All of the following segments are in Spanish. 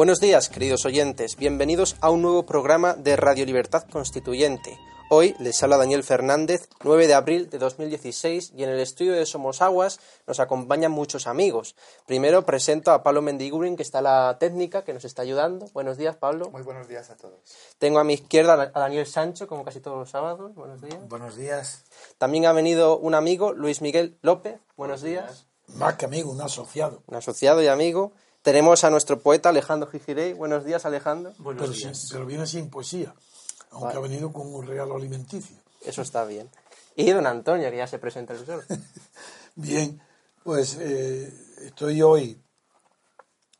Buenos días, queridos oyentes. Bienvenidos a un nuevo programa de Radio Libertad Constituyente. Hoy les habla Daniel Fernández, 9 de abril de 2016, y en el estudio de Somos Aguas nos acompañan muchos amigos. Primero presento a Pablo Mendigurin, que está la técnica, que nos está ayudando. Buenos días, Pablo. Muy buenos días a todos. Tengo a mi izquierda a Daniel Sancho, como casi todos los sábados. Buenos días. Buenos días. También ha venido un amigo, Luis Miguel López. Buenos, días. Más que amigo, un asociado. Un asociado y amigo. Tenemos a nuestro poeta Alejandro Gijirey. Buenos días, Alejandro. Buenos pero, días. pero viene sin poesía, aunque ha venido con un regalo alimenticio. Eso está bien. Y don Antonio, que ya se presenta el sol. bien, pues eh, estoy hoy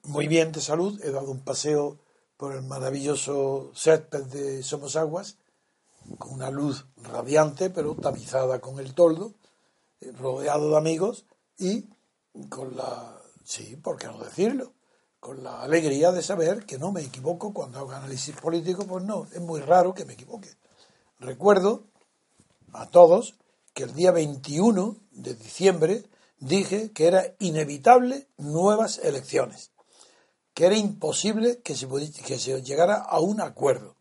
muy bien de salud. He dado un paseo por el maravilloso césped de Somos Aguas, con una luz radiante, pero tamizada con el toldo, eh, rodeado de amigos y con la Sí, ¿por qué no decirlo? Con la alegría de saber que no me equivoco cuando hago análisis político, pues no, es muy raro que me equivoque. Recuerdo a todos que el día 21 de diciembre dije que era inevitable nuevas elecciones, que era imposible que se, que se llegara a un acuerdo.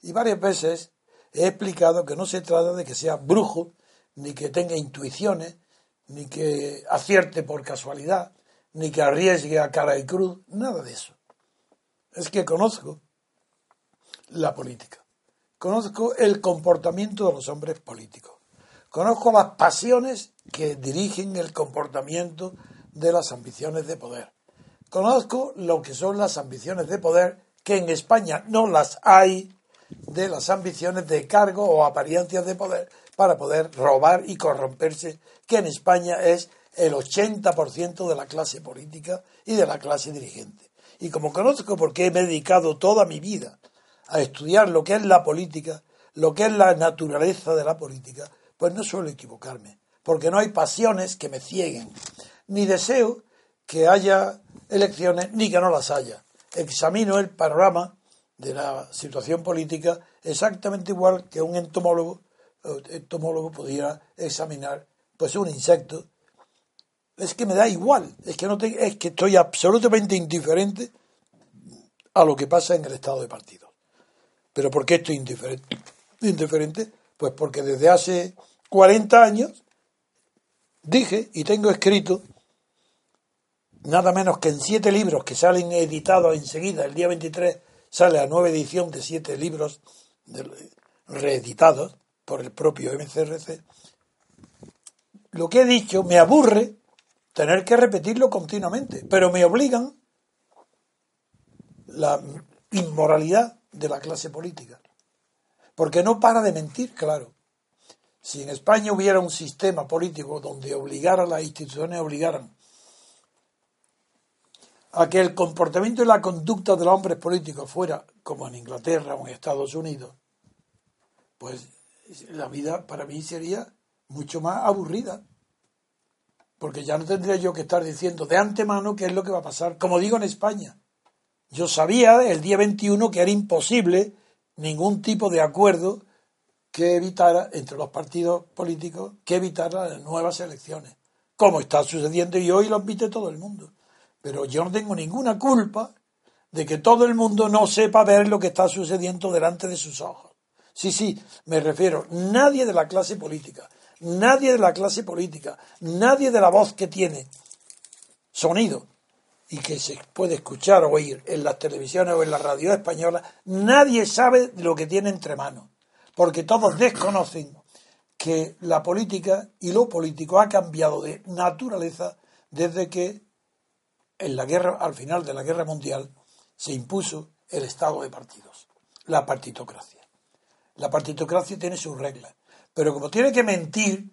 Y varias veces he explicado que no se trata de que sea brujo, ni que tenga intuiciones, ni que acierte por casualidad, ni que arriesgue a cara y cruz, nada de eso. Es que conozco la política, conozco el comportamiento de los hombres políticos, conozco las pasiones que dirigen el comportamiento de las ambiciones de poder, conozco lo que son las ambiciones de poder, que en España no las hay, de las ambiciones de cargo o apariencias de poder para poder robar y corromperse, que en España es el 80% de la clase política y de la clase dirigente. Y como conozco porque he dedicado toda mi vida a estudiar lo que es la política, lo que es la naturaleza de la política, pues no suelo equivocarme, porque no hay pasiones que me cieguen, ni deseo que haya elecciones ni que no las haya. Examino el panorama de la situación política exactamente igual que un entomólogo, entomólogo pudiera examinar pues un insecto es que me da igual, es que, no es que estoy absolutamente indiferente a lo que pasa en el estado de partido. ¿Pero por qué estoy indiferente? Indiferente, pues porque desde hace 40 años dije y tengo escrito nada menos que en siete libros que salen editados enseguida, el día 23 sale la nueva edición de siete libros reeditados por el propio MCRC. Lo que he dicho me aburre tener que repetirlo continuamente, pero me obligan la inmoralidad de la clase política, porque no para de mentir, claro. Si en España hubiera un sistema político donde obligara a las instituciones, obligaran a que el comportamiento y la conducta de los hombres políticos fuera como en Inglaterra o en Estados Unidos, pues la vida para mí sería mucho más aburrida porque ya no tendría yo que estar diciendo de antemano qué es lo que va a pasar, como digo en España. Yo sabía el día 21 que era imposible ningún tipo de acuerdo que evitara, entre los partidos políticos, que evitara las nuevas elecciones, como está sucediendo y hoy lo admite todo el mundo. Pero yo no tengo ninguna culpa de que todo el mundo no sepa ver lo que está sucediendo delante de sus ojos. Sí, sí, me refiero, nadie de la clase política, nadie de la clase política, nadie de la voz que tiene sonido y que se puede escuchar o oír en las televisiones o en la radio española, nadie sabe lo que tiene entre manos, porque todos desconocen que la política y lo político ha cambiado de naturaleza desde que en la guerra, al final de la guerra mundial, se impuso el estado de partidos, la partitocracia. La partitocracia tiene sus reglas, pero como tiene que mentir,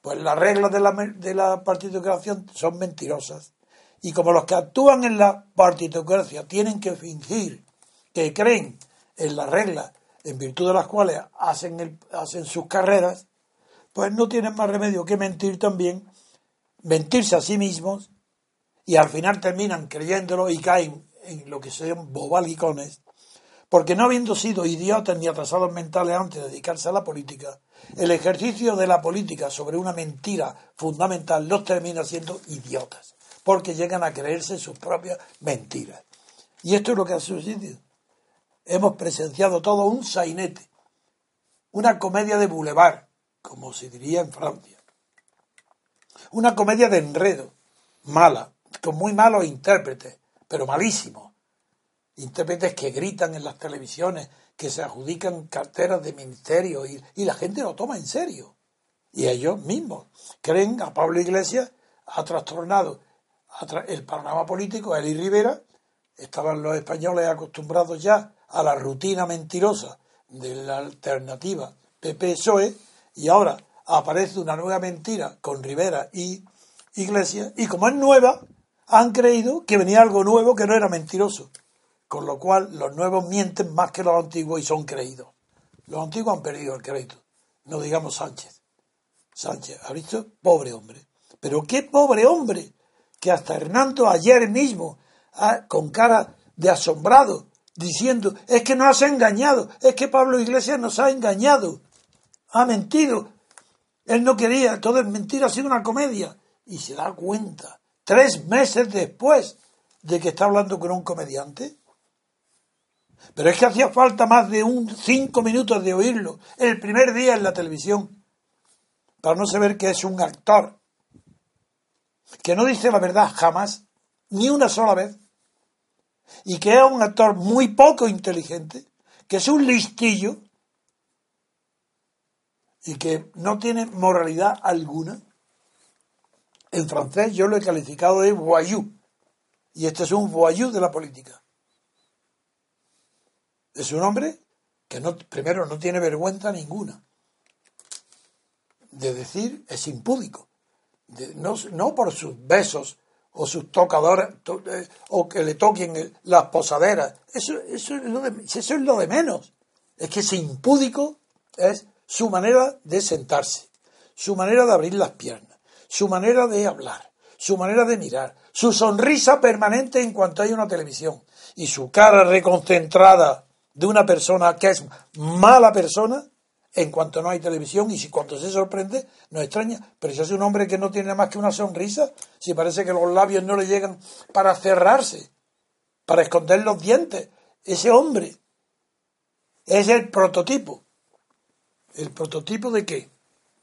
pues las reglas de la, de la partitocracia son mentirosas. Y como los que actúan en la partitocracia tienen que fingir que creen en las reglas en virtud de las cuales hacen, el, hacen sus carreras, pues no tienen más remedio que mentir también, mentirse a sí mismos y al final terminan creyéndolo y caen en lo que son bobalicones, porque no habiendo sido idiotas ni atrasados mentales antes de dedicarse a la política, el ejercicio de la política sobre una mentira fundamental los termina siendo idiotas, porque llegan a creerse sus propias mentiras. Y esto es lo que ha sucedido. Hemos presenciado todo un sainete, una comedia de boulevard, como se diría en Francia. Una comedia de enredo, mala, con muy malos intérpretes, pero malísimos. Intérpretes que gritan en las televisiones, que se adjudican carteras de ministerio y, la gente lo toma en serio. Y ellos mismos creen a Pablo Iglesias ha trastornado el panorama político, Eli Rivera, estaban los españoles acostumbrados ya a la rutina mentirosa de la alternativa PP-PSOE y ahora aparece una nueva mentira con Rivera y Iglesias y como es nueva, han creído que venía algo nuevo que no era mentiroso. Con lo cual los nuevos mienten más que los antiguos y son creídos. Los antiguos han perdido el crédito. No digamos Sánchez. Sánchez, ¿ha visto? Pobre hombre. Pero qué pobre hombre que hasta Hernando ayer mismo, ah, con cara de asombrado, diciendo, es que nos has engañado, es que Pablo Iglesias nos ha engañado, ha mentido, él no quería, todo es mentira, ha sido una comedia. Y se da cuenta, tres meses después de que está hablando con un comediante. Pero es que hacía falta más de un cinco minutos de oírlo el primer día en la televisión para no saber que es un actor que no dice la verdad jamás, ni una sola vez, y que es un actor muy poco inteligente, que es un listillo y que no tiene moralidad alguna. En francés yo lo he calificado de voyou, y este es un voyou de la política. Es un hombre que no, primero no tiene vergüenza ninguna de decir es impúdico, no, no por sus besos o sus tocadores eh, o que le toquen las posaderas. Eso, eso, es lo de, eso es lo de menos. Es que ese impúdico es su manera de sentarse, su manera de abrir las piernas, su manera de hablar, su manera de mirar, su sonrisa permanente en cuanto hay una televisión y su cara reconcentrada de una persona que es mala persona en cuanto no hay televisión y si cuando se sorprende nos extraña, pero si es un hombre que no tiene más que una sonrisa, si parece que los labios no le llegan para cerrarse, para esconder los dientes, ese hombre es el prototipo. ¿El prototipo de qué?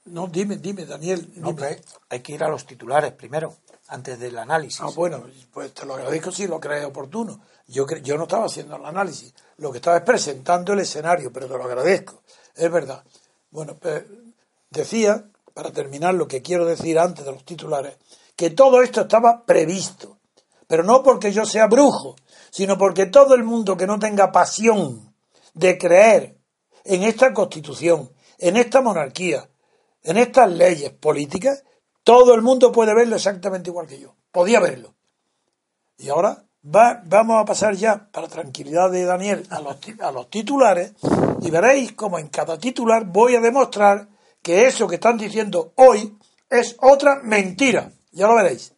No, dime, dime, Daniel. No, hay que ir a los titulares primero, antes del análisis. Ah, bueno, pues te lo agradezco si lo crees oportuno. Yo, yo no estaba haciendo el análisis, lo que estaba es presentando el escenario, pero te lo agradezco. Es verdad. Bueno, pues, decía, para terminar lo que quiero decir antes de los titulares, que todo esto estaba previsto, pero no porque yo sea brujo, sino porque todo el mundo que no tenga pasión de creer en esta constitución, en esta monarquía, en estas leyes políticas, todo el mundo puede verlo exactamente igual que yo. Podía verlo. Y ahora vamos a pasar ya, para tranquilidad de Daniel, a los, a los titulares y veréis como en cada titular voy a demostrar que eso que están diciendo hoy es otra mentira. Ya lo veréis.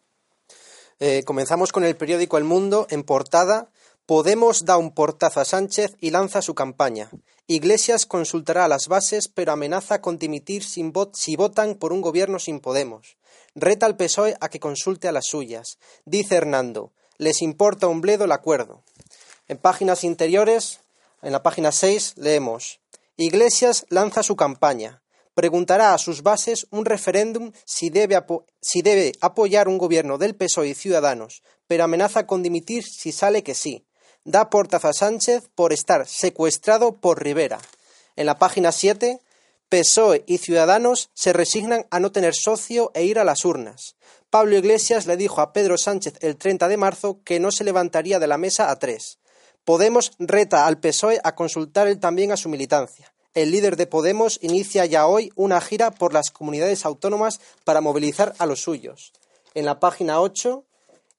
Eh, comenzamos con el periódico El Mundo en portada. Podemos da un portazo a Sánchez y lanza su campaña. Iglesias consultará las bases, pero amenaza con dimitir sin si votan por un gobierno sin Podemos. Reta al PSOE a que consulte a las suyas. Dice Hernando, les importa un bledo el acuerdo. En páginas interiores, en la página 6, leemos Iglesias lanza su campaña. Preguntará a sus bases un referéndum si debe, si debe apoyar un gobierno del PSOE y Ciudadanos, pero amenaza con dimitir si sale que sí. Da portazo a Sánchez por estar secuestrado por Rivera. En la página 7, PSOE y Ciudadanos se resignan a no tener socio e ir a las urnas. Pablo Iglesias le dijo a Pedro Sánchez el 30 de marzo que no se levantaría de la mesa a tres. Podemos reta al PSOE a consultar él también a su militancia. El líder de Podemos inicia ya hoy una gira por las comunidades autónomas para movilizar a los suyos. En la página 8,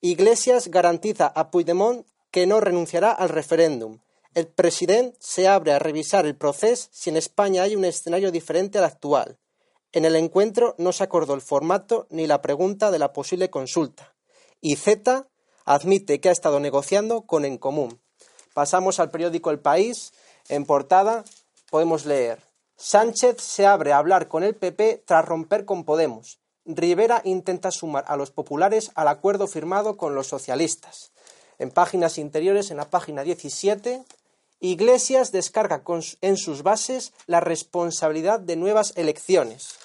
Iglesias garantiza a Puigdemont que no renunciará al referéndum. El presidente se abre a revisar el proceso si en España hay un escenario diferente al actual. En el encuentro no se acordó el formato ni la pregunta de la posible consulta. Y Z admite que ha estado negociando con En Común. Pasamos al periódico El País. En portada podemos leer Sánchez se abre a hablar con el PP tras romper con Podemos. Rivera intenta sumar a los populares al acuerdo firmado con los socialistas. En páginas interiores, en la página 17, Iglesias descarga en sus bases la responsabilidad de nuevas elecciones.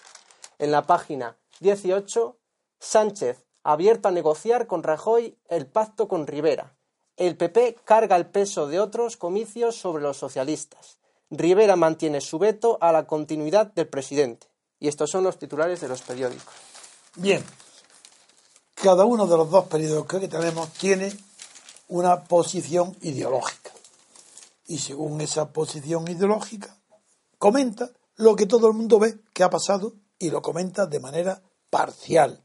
En la página 18, Sánchez abierto a negociar con Rajoy el pacto con Rivera. El PP carga el peso de otros comicios sobre los socialistas. Rivera mantiene su veto a la continuidad del presidente. Y estos son los titulares de los periódicos. Bien, cada uno de los dos periódicos que tenemos tiene una posición ideológica y según esa posición ideológica comenta lo que todo el mundo ve que ha pasado y lo comenta de manera parcial.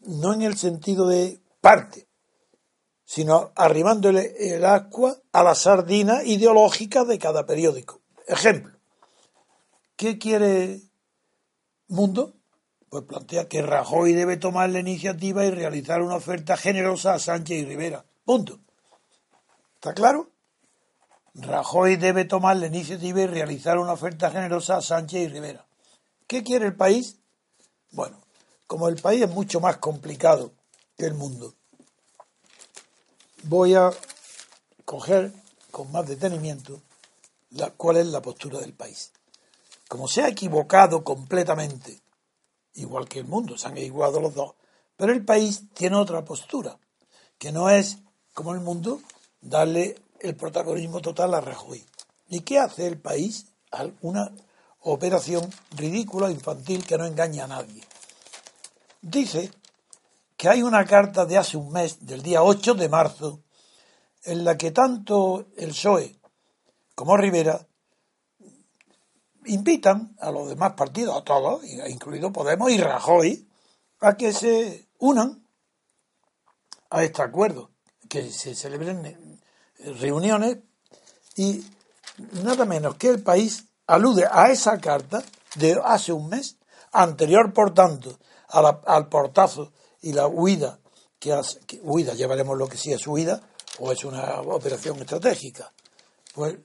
No en el sentido de parte, sino arrimándole el agua a la sardina ideológica de cada periódico. Ejemplo, ¿qué quiere Mundo? Pues plantea que Rajoy debe tomar la iniciativa y realizar una oferta generosa a Sánchez y Rivera. Punto. ¿Está claro? Rajoy debe tomar la iniciativa y realizar una oferta generosa a Sánchez y Rivera. ¿Qué quiere el país? Bueno, como el país es mucho más complicado que el mundo, voy a coger con más detenimiento la, cuál es la postura del país. Como se ha equivocado completamente, igual que el mundo, se han equivocado los dos, pero el país tiene otra postura, que no es como el mundo darle el protagonismo total a Rajoy. ¿Y qué hace el país? Una operación ridícula, infantil, que no engaña a nadie. Dice que hay una carta de hace un mes, del día 8 de marzo, en la que tanto el PSOE como Rivera invitan a los demás partidos, a todos, incluido Podemos y Rajoy, a que se unan a este acuerdo, que se celebren reuniones y nada menos que el país alude a esa carta de hace un mes, anterior por tanto al portazo y la huida, que, hace, huida, ya veremos lo que sí es huida o es una operación estratégica, pues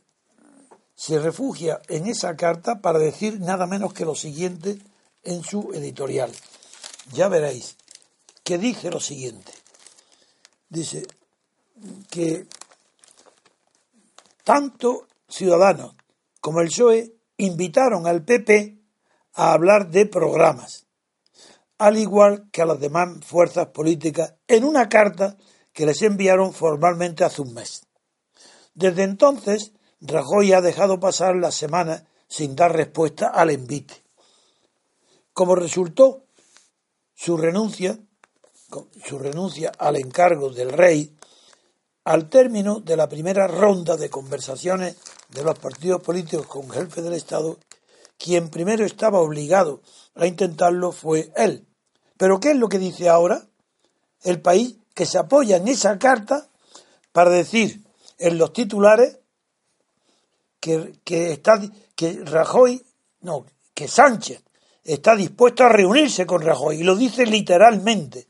se refugia en esa carta para decir nada menos que lo siguiente en su editorial. Ya veréis que dice lo siguiente. Dice que tanto Ciudadanos como el PSOE invitaron al PP a hablar de programas, al igual que a las demás fuerzas políticas, en una carta que les enviaron formalmente hace un mes. Desde entonces, Rajoy ha dejado pasar las semanas sin dar respuesta al envite. Como resultó su renuncia, su renuncia al encargo del rey al término de la primera ronda de conversaciones de los partidos políticos con el jefe del Estado, quien primero estaba obligado a intentarlo fue él. Pero ¿qué es lo que dice ahora? El país que se apoya en esa carta para decir en los titulares que, que, está, que Rajoy, no, que Sánchez está dispuesto a reunirse con Rajoy y lo dice literalmente.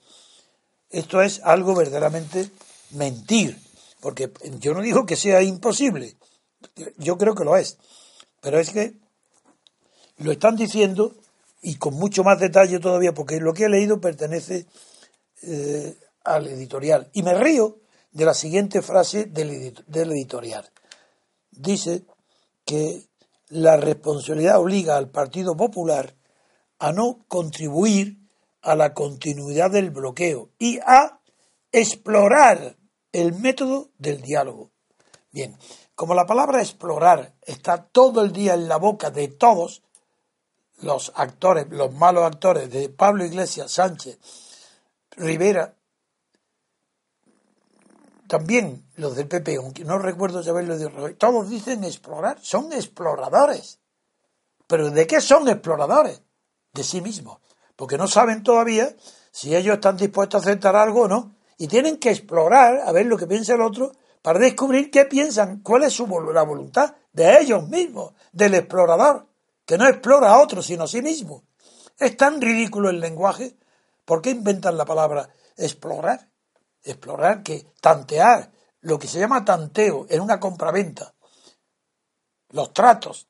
Esto es algo verdaderamente mentir, porque yo no digo que sea imposible, yo creo que lo es, pero es que lo están diciendo y con mucho más detalle todavía, porque lo que he leído pertenece eh, al editorial. Y me río de la siguiente frase del, del editorial. Dice que la responsabilidad obliga al Partido Popular a no contribuir a la continuidad del bloqueo y a explorar el método del diálogo. Bien, como la palabra explorar está todo el día en la boca de todos los actores, los malos actores de Pablo Iglesias, Sánchez, Rivera, también los del PP, aunque no recuerdo saberlo de Rajoy, todos dicen explorar, son exploradores. ¿Pero de qué son exploradores? De sí mismos. Porque no saben todavía si ellos están dispuestos a aceptar algo o no. Y tienen que explorar a ver lo que piensa el otro para descubrir qué piensan, cuál es su, la voluntad de ellos mismos, del explorador, que no explora a otros sino a sí mismo. Es tan ridículo el lenguaje. ¿Por qué inventan la palabra explorar? Explorar que tantear, lo que se llama tanteo en una compraventa, los tratos,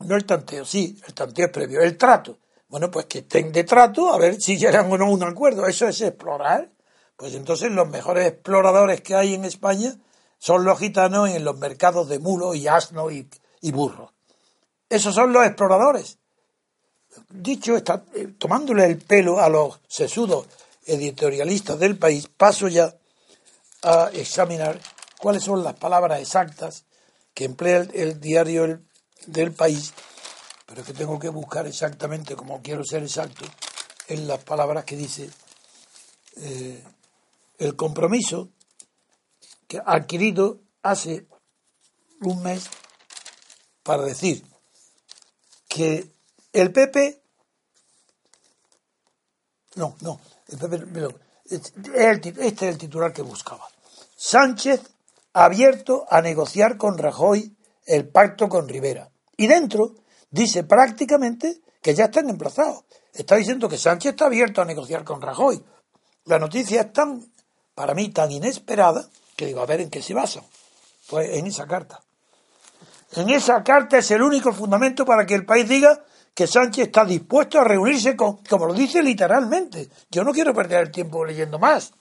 no el tanteo, sí, el tanteo es previo, el trato. Bueno, pues que estén de trato a ver si llegan o no a un acuerdo. Eso es explorar. Pues entonces los mejores exploradores que hay en España son los gitanos en los mercados de mulo y asno y, y burro. Esos son los exploradores. Dicho, está, eh, tomándole el pelo a los sesudos editorialista del país, paso ya a examinar cuáles son las palabras exactas que emplea el, diario del país, pero que tengo que buscar exactamente, como quiero ser exacto, en las palabras que dice eh, el compromiso que ha adquirido hace un mes para decir que el PP no, no, este es el titular que buscaba. Sánchez abierto a negociar con Rajoy el pacto con Rivera. Y dentro dice prácticamente que ya están emplazados. Está diciendo que Sánchez está abierto a negociar con Rajoy. La noticia es tan, para mí, tan inesperada que digo, a ver en qué se basa. Pues en esa carta. En esa carta es el único fundamento para que el país diga que Sánchez está dispuesto a reunirse con, como lo dice literalmente. Yo no quiero perder el tiempo leyendo más.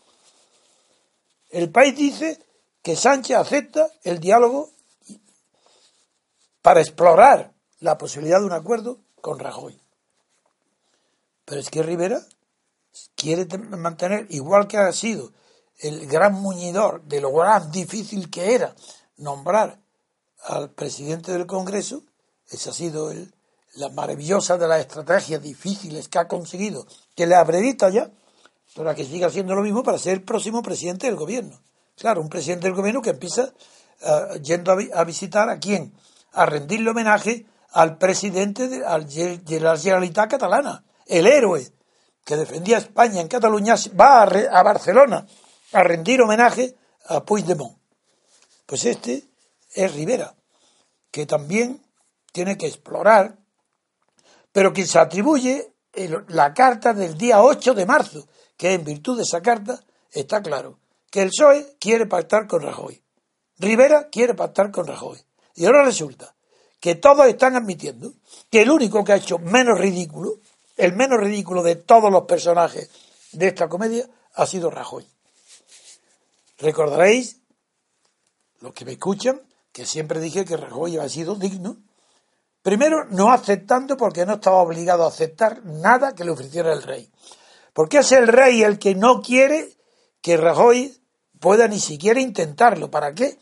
El país dice que Sánchez acepta el diálogo para explorar la posibilidad de un acuerdo con Rajoy. Pero es que Rivera quiere mantener, igual que ha sido el gran muñidor de lo gran difícil que era nombrar al presidente del Congreso, ese ha sido el, la maravillosa de las estrategias difíciles que ha conseguido, que le abredita ya, para que siga haciendo lo mismo para ser el próximo presidente del gobierno. Claro, un presidente del gobierno que empieza uh, yendo a, visitar a quién, a rendirle homenaje al presidente de, al, la Generalitat catalana, el héroe que defendía a España en Cataluña, va a, a Barcelona a rendir homenaje a Puigdemont. Pues este es Rivera, que también tiene que explorar pero quien se atribuye la carta del día 8 de marzo, que en virtud de esa carta está claro que el PSOE quiere pactar con Rajoy, Rivera quiere pactar con Rajoy. Y ahora resulta que todos están admitiendo que el único que ha hecho menos ridículo, el menos ridículo de todos los personajes de esta comedia, ha sido Rajoy. Recordaréis, los que me escuchan, que siempre dije que Rajoy ha sido digno Primero, no aceptando porque no estaba obligado a aceptar nada que le ofreciera el rey. Porque es el rey el que no quiere que Rajoy pueda ni siquiera intentarlo. ¿Para qué?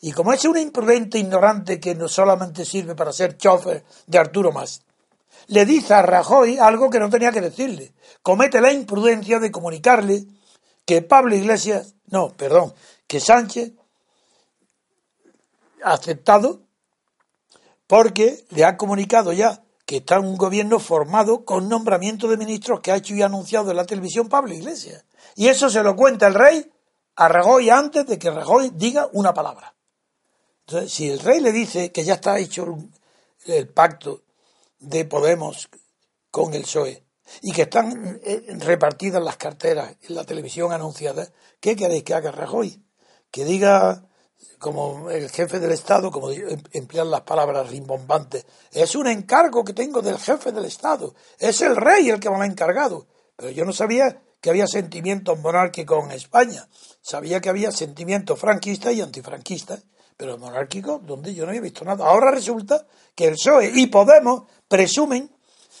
Y como es un imprudente ignorante que no solamente sirve para ser chofer de Arturo Más, le dice a Rajoy algo que no tenía que decirle. Comete la imprudencia de comunicarle que Pablo Iglesias, no, perdón, que Sánchez ha aceptado porque le ha comunicado ya que está un gobierno formado con nombramiento de ministros que ha hecho y anunciado en la televisión Pablo Iglesias. Y eso se lo cuenta el rey a Rajoy antes de que Rajoy diga una palabra. Entonces, si el rey le dice que ya está hecho el pacto de Podemos con el PSOE y que están eh, repartidas las carteras en la televisión anunciada, ¿qué queréis que haga Rajoy? Que diga como el jefe del Estado, como em, emplean las palabras rimbombantes, es un encargo que tengo del jefe del Estado, es el rey el que me ha encargado. Pero yo no sabía que había sentimientos monárquicos en España. Sabía que había sentimientos franquistas y antifranquistas, pero monárquicos, donde yo no había visto nada. Ahora resulta que el PSOE y Podemos presumen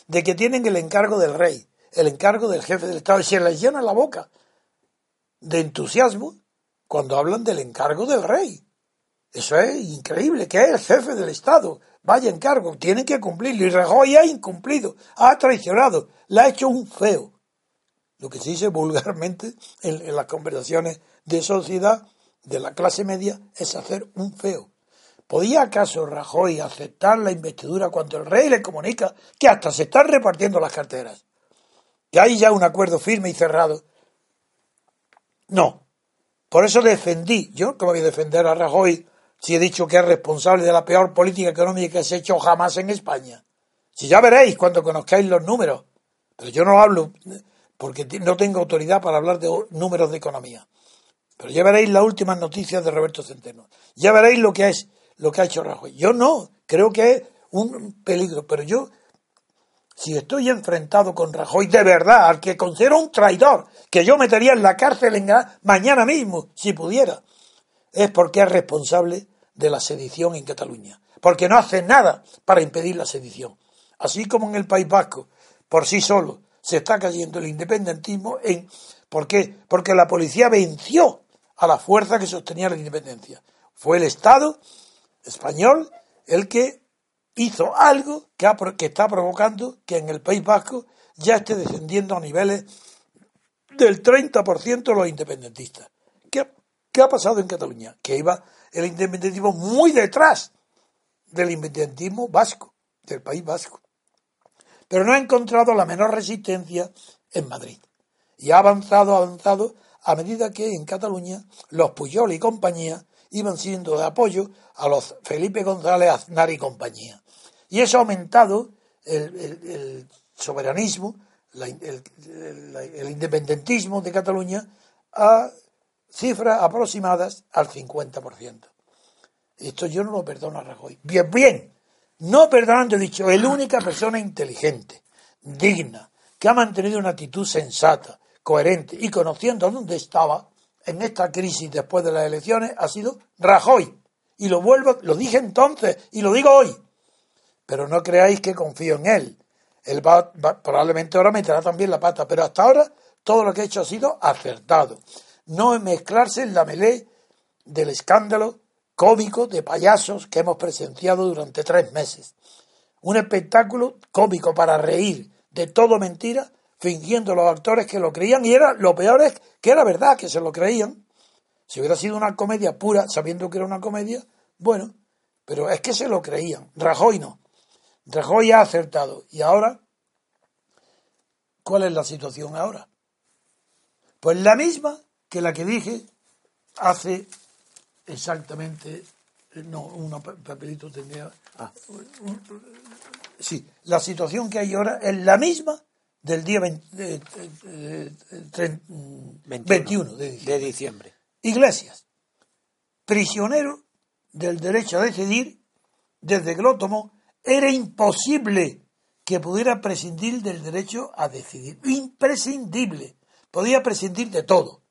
de que tienen el encargo del rey, el encargo del jefe del Estado, y se les llena la boca de entusiasmo cuando hablan del encargo del rey. Eso es increíble, que es el jefe del Estado. Vaya encargo, tiene que cumplirlo. Y Rajoy ha incumplido, ha traicionado, le ha hecho un feo. Lo que se dice vulgarmente en, las conversaciones de sociedad de la clase media es hacer un feo. ¿Podía acaso Rajoy aceptar la investidura cuando el rey le comunica que hasta se están repartiendo las carteras? Que hay ya un acuerdo firme y cerrado. No. Por eso defendí, yo ¿cómo voy a defender a Rajoy si he dicho que es responsable de la peor política económica que se ha hecho jamás en España. Si ya veréis cuando conozcáis los números. Pero yo no hablo porque no tengo autoridad para hablar de números de economía. Pero ya veréis las últimas noticias de Roberto Centeno. Ya veréis lo que es lo que ha hecho Rajoy. Yo no, creo que es un peligro, pero yo si estoy enfrentado con Rajoy de verdad, al que considero un traidor, que yo metería en la cárcel mañana mismo, si pudiera, es porque es responsable de la sedición en Cataluña, porque no hace nada para impedir la sedición. Así como en el País Vasco, por sí solo, se está cayendo el independentismo en ¿por qué? Porque la policía venció a la fuerza que sostenía la independencia. Fue el Estado español el que hizo algo que, que está provocando que en el País Vasco ya esté descendiendo a niveles del 30% los independentistas. ¿Qué, ¿Qué ha pasado en Cataluña? Que iba el independentismo muy detrás del independentismo vasco, del País Vasco. Pero no ha encontrado la menor resistencia en Madrid. Y ha avanzado, avanzado, a medida que en Cataluña los Puyol y compañía iban siendo de apoyo a los Felipe González Aznar y compañía. Y eso ha aumentado el, soberanismo, el, independentismo de Cataluña a cifras aproximadas al 50%. Esto yo no lo perdono a Rajoy. Bien, bien, no perdonando, he dicho, es la única persona inteligente, digna, que ha mantenido una actitud sensata, coherente y conociendo dónde estaba en esta crisis después de las elecciones, ha sido Rajoy. Y lo vuelvo, lo dije entonces y lo digo hoy. Pero no creáis que confío en él. Él probablemente ahora meterá también la pata, pero hasta ahora todo lo que ha hecho ha sido acertado. No mezclarse en la melé del escándalo cómico de payasos que hemos presenciado durante tres meses. Un espectáculo cómico para reír de todo mentira, fingiendo los actores que lo creían, y era lo peor es que era verdad que se lo creían. Si hubiera sido una comedia pura, sabiendo que era una comedia, bueno, pero es que se lo creían. Rajoy no. Rajoy ha acertado. ¿Y ahora? ¿Cuál es la situación ahora? Pues la misma que la que dije hace exactamente. No, un papelito tendría. Ah, sí, la situación que hay ahora es la misma del día 21, de diciembre. Iglesias, prisionero del derecho a decidir desde que lo tomó era imposible que pudiera prescindir del derecho a decidir. Imprescindible. Podía prescindir de todo.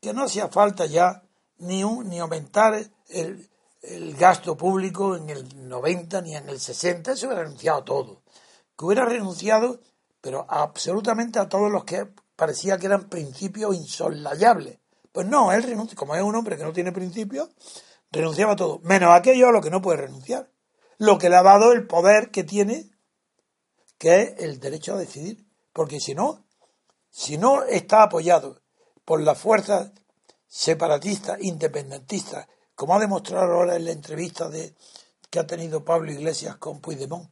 Que no hacía falta ya ni, un, ni aumentar el, el gasto público en el 90 ni en el 60. Eso hubiera renunciado a todo. Que hubiera renunciado, pero absolutamente a todos los que parecía que eran principios insolayables. Pues no, él renuncia, como es un hombre que no tiene principios, renunciaba a todo, menos aquello a lo que no puede renunciar lo que le ha dado el poder que tiene, que es el derecho a decidir. Porque si no, si no está apoyado por las fuerzas separatistas, independentistas, como ha demostrado ahora en la entrevista de, que ha tenido Pablo Iglesias con Puigdemont,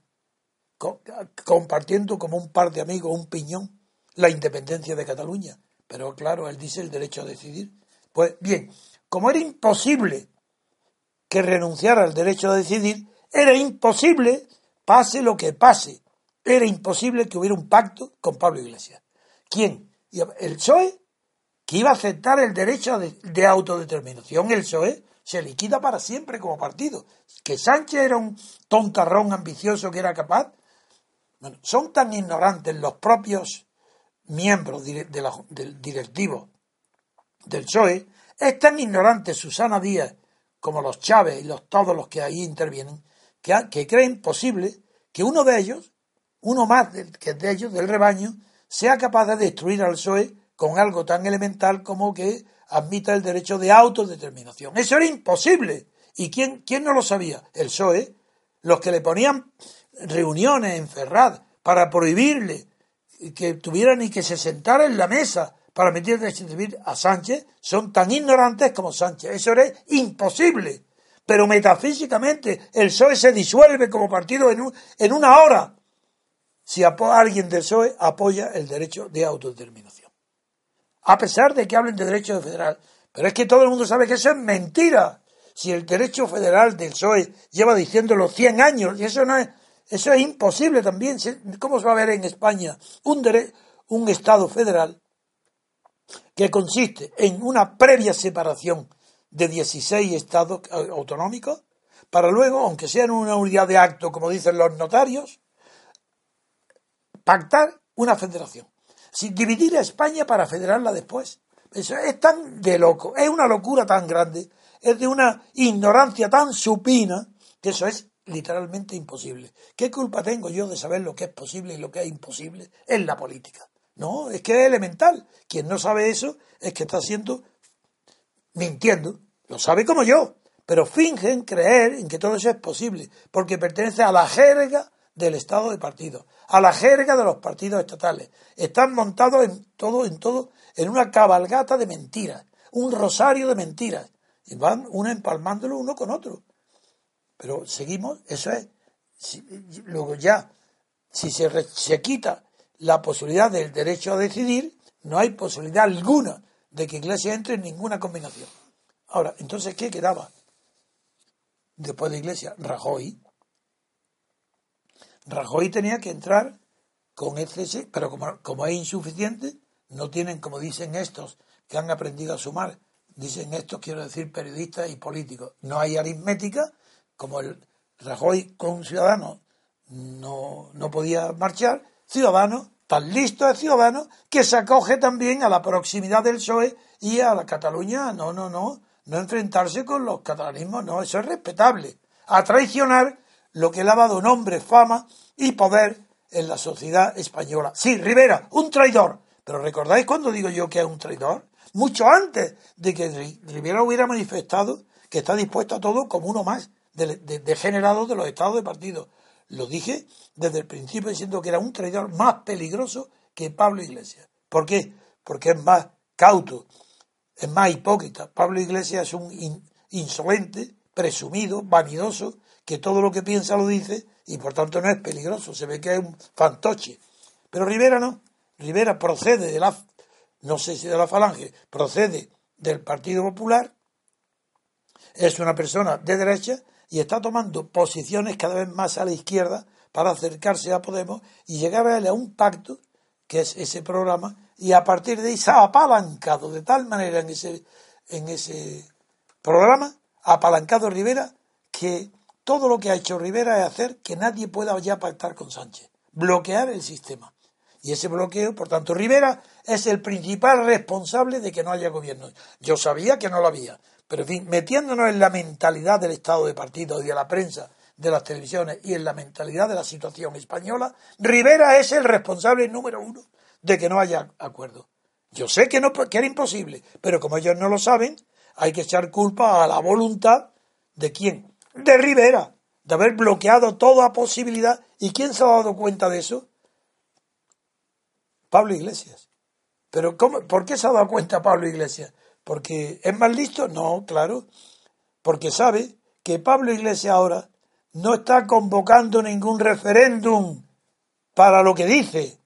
compartiendo como un par de amigos, un piñón, la independencia de Cataluña. Pero claro, él dice el derecho a decidir. Pues bien, como era imposible que renunciara al derecho a decidir, era imposible, pase lo que pase, era imposible que hubiera un pacto con Pablo Iglesias. ¿Quién? El PSOE, que iba a aceptar el derecho de, autodeterminación. El PSOE se liquida para siempre como partido. Que Sánchez era un tontarrón ambicioso que era capaz. Bueno, son tan ignorantes los propios miembros del directivo del PSOE, es tan ignorante Susana Díaz como los Chávez y los, todos los que ahí intervienen, que, creen posible que uno de ellos, uno más que de ellos, del rebaño, sea capaz de destruir al PSOE con algo tan elemental como que admita el derecho de autodeterminación. Eso era imposible. ¿Y quién, quién no lo sabía? El PSOE, los que le ponían reuniones en Ferraz para prohibirle que tuviera ni que se sentara en la mesa para meter a Sánchez, son tan ignorantes como Sánchez. Eso era imposible. Pero metafísicamente el PSOE se disuelve como partido en, en una hora si alguien del PSOE apoya el derecho de autodeterminación. A pesar de que hablen de derecho federal. Pero es que todo el mundo sabe que eso es mentira. Si el derecho federal del PSOE lleva diciéndolo 100 años, y eso no es, eso es imposible también. ¿Cómo se va a ver en España un, un Estado federal que consiste en una previa separación de 16 estados autonómicos para luego, aunque sea en una unidad de acto, como dicen los notarios, pactar una federación. Sin dividir a España para federarla después. Eso es tan de loco, es una locura tan grande, es de una ignorancia tan supina que eso es literalmente imposible. ¿Qué culpa tengo yo de saber lo que es posible y lo que es imposible en la política? No, es que es elemental. Quien no sabe eso es que está siendo mintiendo. Lo sabe como yo, pero fingen creer en que todo eso es posible, porque pertenece a la jerga del Estado de partido, a la jerga de los partidos estatales. Están montados en todo, en todo, en una cabalgata de mentiras, un rosario de mentiras, y van uno empalmándolo uno con otro. Pero seguimos, eso es. luego ya, si se, se quita la posibilidad del derecho a decidir, no hay posibilidad alguna de que Iglesia entre en ninguna combinación. Ahora, entonces, ¿qué quedaba? Después de Iglesia, Rajoy, Rajoy tenía que entrar con ese, pero como, como es insuficiente, no tienen, como dicen estos, que han aprendido a sumar, dicen estos, quiero decir, periodistas y políticos, no hay aritmética, como el Rajoy con un ciudadano no, no podía marchar, ciudadano, tan listo es ciudadano, que se acoge también a la proximidad del PSOE y a la Cataluña, no, no, no, no enfrentarse con los catalanismos, no, eso es respetable. A traicionar lo que le ha dado nombre, fama y poder en la sociedad española. Sí, Rivera, un traidor. Pero ¿recordáis cuando digo yo que es un traidor? Mucho antes de que Rivera hubiera manifestado que está dispuesto a todo como uno más degenerado de, de los estados de partido. Lo dije desde el principio diciendo que era un traidor más peligroso que Pablo Iglesias. ¿Por qué? Porque es más cauto, es más hipócrita. Pablo Iglesias es un insolente, presumido, vanidoso, que todo lo que piensa lo dice y por tanto no es peligroso, se ve que es un fantoche. Pero Rivera no, Rivera procede de la, no sé si de la falange, procede del Partido Popular, es una persona de derecha y está tomando posiciones cada vez más a la izquierda para acercarse a Podemos y llegar a, él a un pacto, que es ese programa, y a partir de ahí se ha apalancado de tal manera en ese, en ese programa, apalancado Rivera, que todo lo que ha hecho Rivera es hacer que nadie pueda ya pactar con Sánchez, bloquear el sistema. Y ese bloqueo, por tanto, Rivera es el principal responsable de que no haya gobierno. Yo sabía que no lo había, pero en fin, metiéndonos en la mentalidad del Estado de partido y de la prensa, de las televisiones y en la mentalidad de la situación española, Rivera es el responsable número uno de que no haya acuerdo. Yo sé que, no, que era imposible, pero como ellos no lo saben, hay que echar culpa a la voluntad de quién, de Rivera, de haber bloqueado toda posibilidad. ¿Y quién se ha dado cuenta de eso? Pablo Iglesias. ¿Pero cómo, por qué se ha dado cuenta Pablo Iglesias? ¿Porque es más listo? No, claro. Porque sabe que Pablo Iglesias ahora no está convocando ningún referéndum para lo que dice.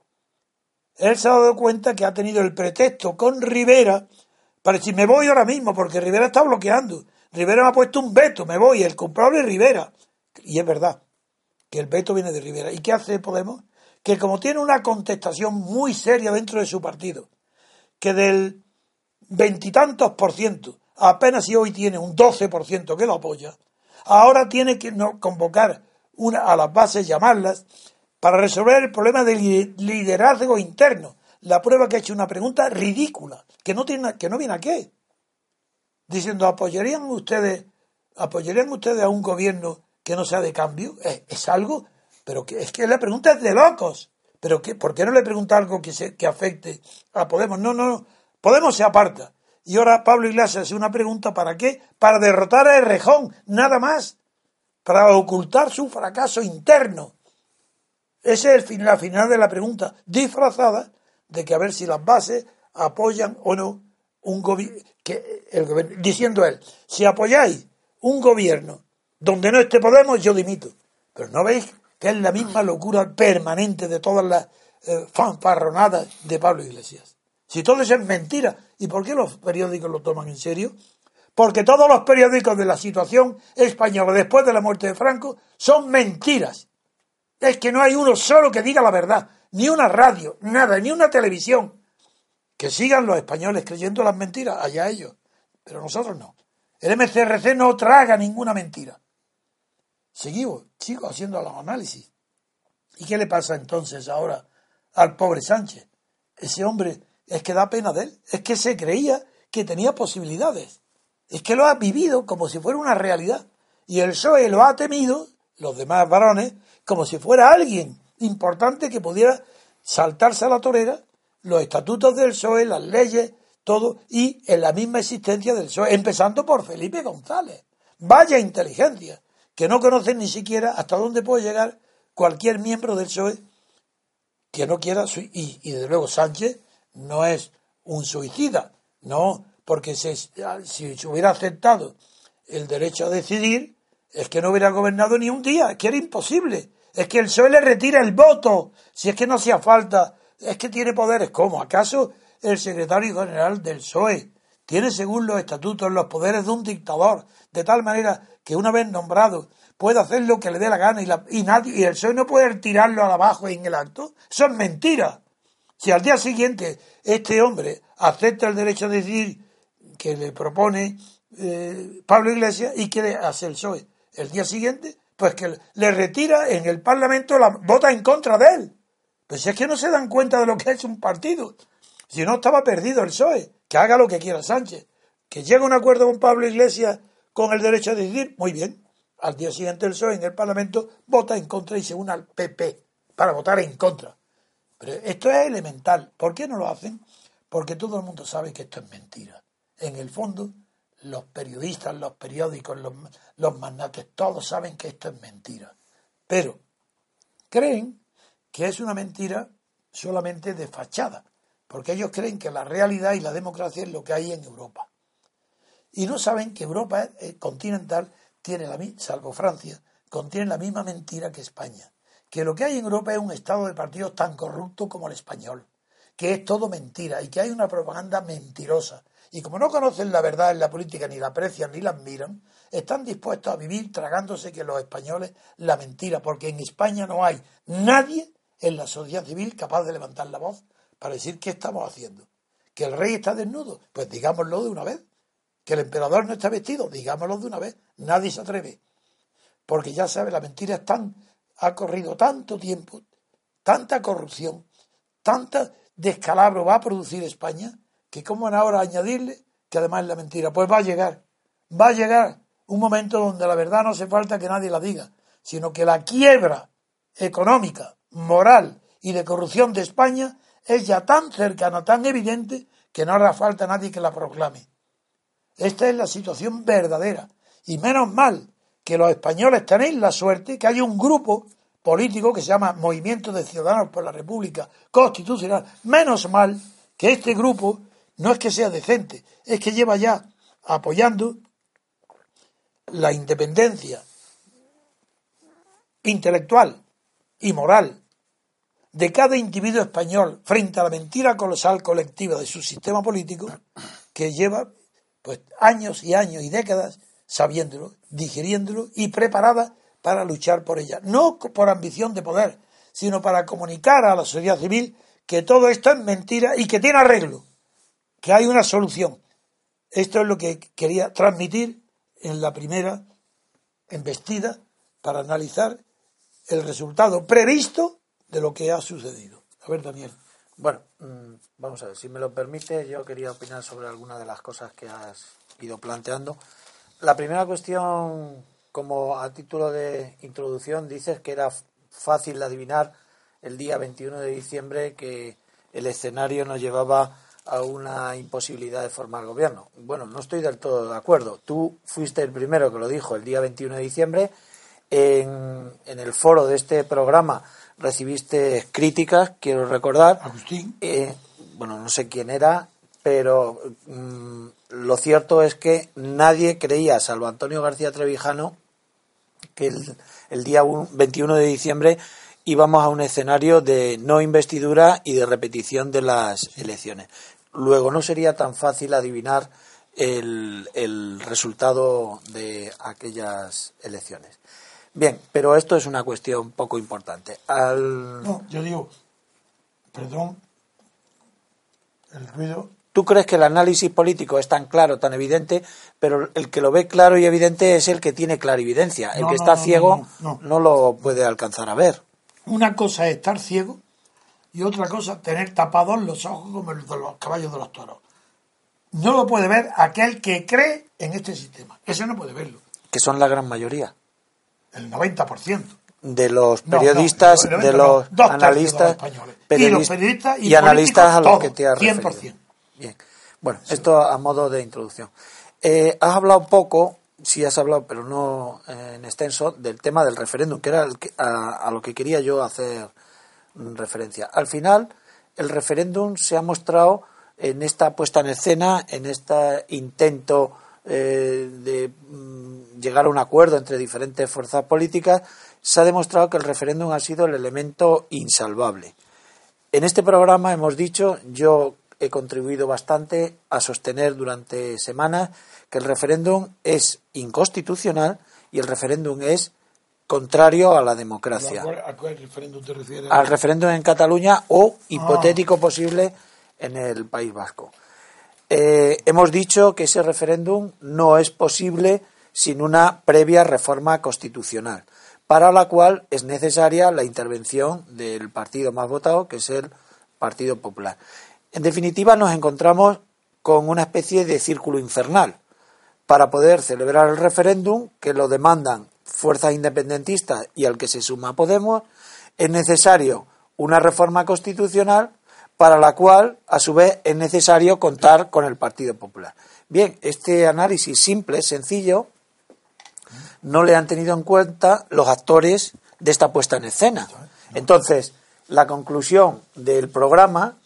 Él se ha dado cuenta que ha tenido el pretexto con Rivera para decir, me voy ahora mismo, porque Rivera está bloqueando. Rivera me ha puesto un veto, me voy, el culpable es Rivera. Y es verdad que el veto viene de Rivera. ¿Y qué hace Podemos? Que como tiene una contestación muy seria dentro de su partido, que del veintitantos por ciento, apenas si hoy tiene un 12 por ciento que lo apoya, ahora tiene que convocar una, a las bases, llamarlas, para resolver el problema del liderazgo interno. la prueba que ha hecho una pregunta ridícula, que no tiene que no viene a qué. Diciendo, ¿apoyarían ustedes, apoyarían ustedes a un gobierno que no sea de cambio? Es, algo, pero que, es que la pregunta es de locos. Pero que, ¿por qué no le pregunta algo que, se, que afecte a Podemos? No, no, no. Podemos se aparta. Y ahora Pablo Iglesias hace una pregunta, ¿para qué? Para derrotar a Errejón, nada más. Para ocultar su fracaso interno. Esa es la final de la pregunta, disfrazada de que a ver si las bases apoyan o no un gobierno, diciendo él, si apoyáis un gobierno donde no esté Podemos, yo dimito. Pero no veis que es la misma locura permanente de todas las eh, fanfarronadas de Pablo Iglesias. Si todo eso es mentira, ¿y por qué los periódicos lo toman en serio? Porque todos los periódicos de la situación española después de la muerte de Franco son mentiras. Es que no hay uno solo que diga la verdad, ni una radio, nada, ni una televisión. Que sigan los españoles creyendo las mentiras, allá ellos, pero nosotros no. El MCRC no traga ninguna mentira. Seguimos, sigo haciendo los análisis. ¿Y qué le pasa entonces ahora al pobre Sánchez? Ese hombre es que da pena de él, es que se creía que tenía posibilidades, es que lo ha vivido como si fuera una realidad. Y el PSOE lo ha temido, los demás varones, como si fuera alguien importante que pudiera saltarse a la torera los estatutos del PSOE, las leyes, todo, y en la misma existencia del PSOE, empezando por Felipe González. Vaya inteligencia, que no conocen ni siquiera hasta dónde puede llegar cualquier miembro del PSOE que no quiera, y, y desde luego Sánchez no es un suicida, no, porque si se hubiera aceptado el derecho a decidir, es que no hubiera gobernado ni un día, es que era imposible. Es que el PSOE le retira el voto, si es que no hacía falta, es que tiene poderes. ¿Cómo? ¿Acaso el secretario general del PSOE tiene, según los estatutos, los poderes de un dictador, de tal manera que una vez nombrado puede hacer lo que le dé la gana y, y, nadie, y el PSOE no puede tirarlo abajo en el acto? Eso es mentira. Si al día siguiente este hombre acepta el derecho a decidir que le propone eh, Pablo Iglesias y quiere hacer el PSOE, el día siguiente pues que le retira en el Parlamento la vota en contra de él. Pues es que no se dan cuenta de lo que es un partido. Si no estaba perdido el PSOE, que haga lo que quiera Sánchez. Que llegue a un acuerdo con Pablo Iglesias con el derecho a decidir, muy bien. Al día siguiente el PSOE en el Parlamento vota en contra y se une al PP para votar en contra. Pero esto es elemental. ¿Por qué no lo hacen? Porque todo el mundo sabe que esto es mentira. En el fondo, los periodistas, los periódicos, los, los magnates, todos saben que esto es mentira. Pero creen que es una mentira solamente de fachada, porque ellos creen que la realidad y la democracia es lo que hay en Europa. Y no saben que Europa eh, continental tiene la salvo Francia, contiene la misma mentira que España, que lo que hay en Europa es un estado de partidos tan corrupto como el español, que es todo mentira y que hay una propaganda mentirosa y como no conocen la verdad en la política, ni la aprecian ni la admiran, están dispuestos a vivir tragándose que los españoles la mentira, porque en España no hay nadie en la sociedad civil capaz de levantar la voz para decir qué estamos haciendo. Que el rey está desnudo, pues digámoslo de una vez. Que el emperador no está vestido, digámoslo de una vez. Nadie se atreve. Porque ya sabe, la mentira es tan, ha corrido tanto tiempo, tanta corrupción, tanta descalabro va a producir España, que cómo van ahora añadirle que además es la mentira. Pues va a llegar, va a llegar un momento donde la verdad no hace falta que nadie la diga, sino que la quiebra económica, moral y de corrupción de España es ya tan cercana, tan evidente, que no hará falta nadie que la proclame. Esta es la situación verdadera. Y menos mal que los españoles tenéis la suerte que hay un grupo político que se llama Movimiento de Ciudadanos por la República Constitucional. Menos mal que este grupo no es que sea decente, es que lleva ya apoyando la independencia intelectual y moral de cada individuo español frente a la mentira colosal colectiva de su sistema político que lleva pues años y años y décadas sabiéndolo, digiriéndolo y preparada para luchar por ella, no por ambición de poder, sino para comunicar a la sociedad civil que todo esto es mentira y que tiene arreglo que hay una solución. Esto es lo que quería transmitir en la primera embestida para analizar el resultado previsto de lo que ha sucedido. A ver, Daniel, Bueno, mm, vamos a ver, si me lo permite, yo quería opinar sobre algunas de las cosas que has ido planteando. La primera cuestión, como a título de introducción, dices que era fácil adivinar el día 21 de diciembre que el escenario nos llevaba a una imposibilidad de formar gobierno. Bueno, no estoy del todo de acuerdo. Tú fuiste el primero que lo dijo el día 21 de diciembre. En, en el foro de este programa recibiste críticas, quiero recordar. Agustín. Eh, bueno, no sé quién era, pero mm, lo cierto es que nadie creía, salvo Antonio García Trevijano, que el, día 21 de diciembre íbamos a un escenario de no investidura y de repetición de las elecciones. Luego no sería tan fácil adivinar el, el resultado de aquellas elecciones. Bien, pero esto es una cuestión poco importante. Al... No, yo digo, perdón, el ruido. Tú crees que el análisis político es tan claro, tan evidente, pero el que lo ve claro y evidente es el que tiene clarividencia. El No, que está no, ciego no, lo puede alcanzar a ver. Una cosa es estar ciego y otra cosa tener tapados los ojos como los de los caballos de los toros. No lo puede ver aquel que cree en este sistema. Ese no puede verlo. Que son la gran mayoría El 90%. de los periodistas, no, de 90 los no, dos tercios de los analistas, periodistas y y analistas a los que te has 100%. referido. Bien. Bueno, esto a modo de introducción. Eh, has hablado poco, sí has hablado, pero no eh, en extenso, del tema del referéndum, que era el que- a, a lo que quería yo hacer referencia. Al final, el referéndum se ha mostrado en esta puesta en escena, en este intento eh, de mm, llegar a un acuerdo entre diferentes fuerzas políticas, se ha demostrado que el referéndum ha sido el elemento insalvable. En este programa hemos dicho, yo he contribuido bastante a sostener durante semanas que el referéndum es inconstitucional y el referéndum es contrario a la democracia ¿A cuál, referéndum te refieres? al referéndum en Cataluña o hipotético posible en el País Vasco. Eh, hemos dicho que ese referéndum no es posible sin una previa reforma constitucional, para la cual es necesaria la intervención del partido más votado, que es el Partido Popular. En definitiva, nos encontramos con una especie de círculo infernal para poder celebrar el referéndum que lo demandan fuerzas independentistas y al que se suma Podemos, es necesario una reforma constitucional para la cual, a su vez, es necesario contar con el Partido Popular. Bien, este análisis simple, sencillo, no le han tenido en cuenta los actores de esta puesta en escena. Entonces, la conclusión del programa,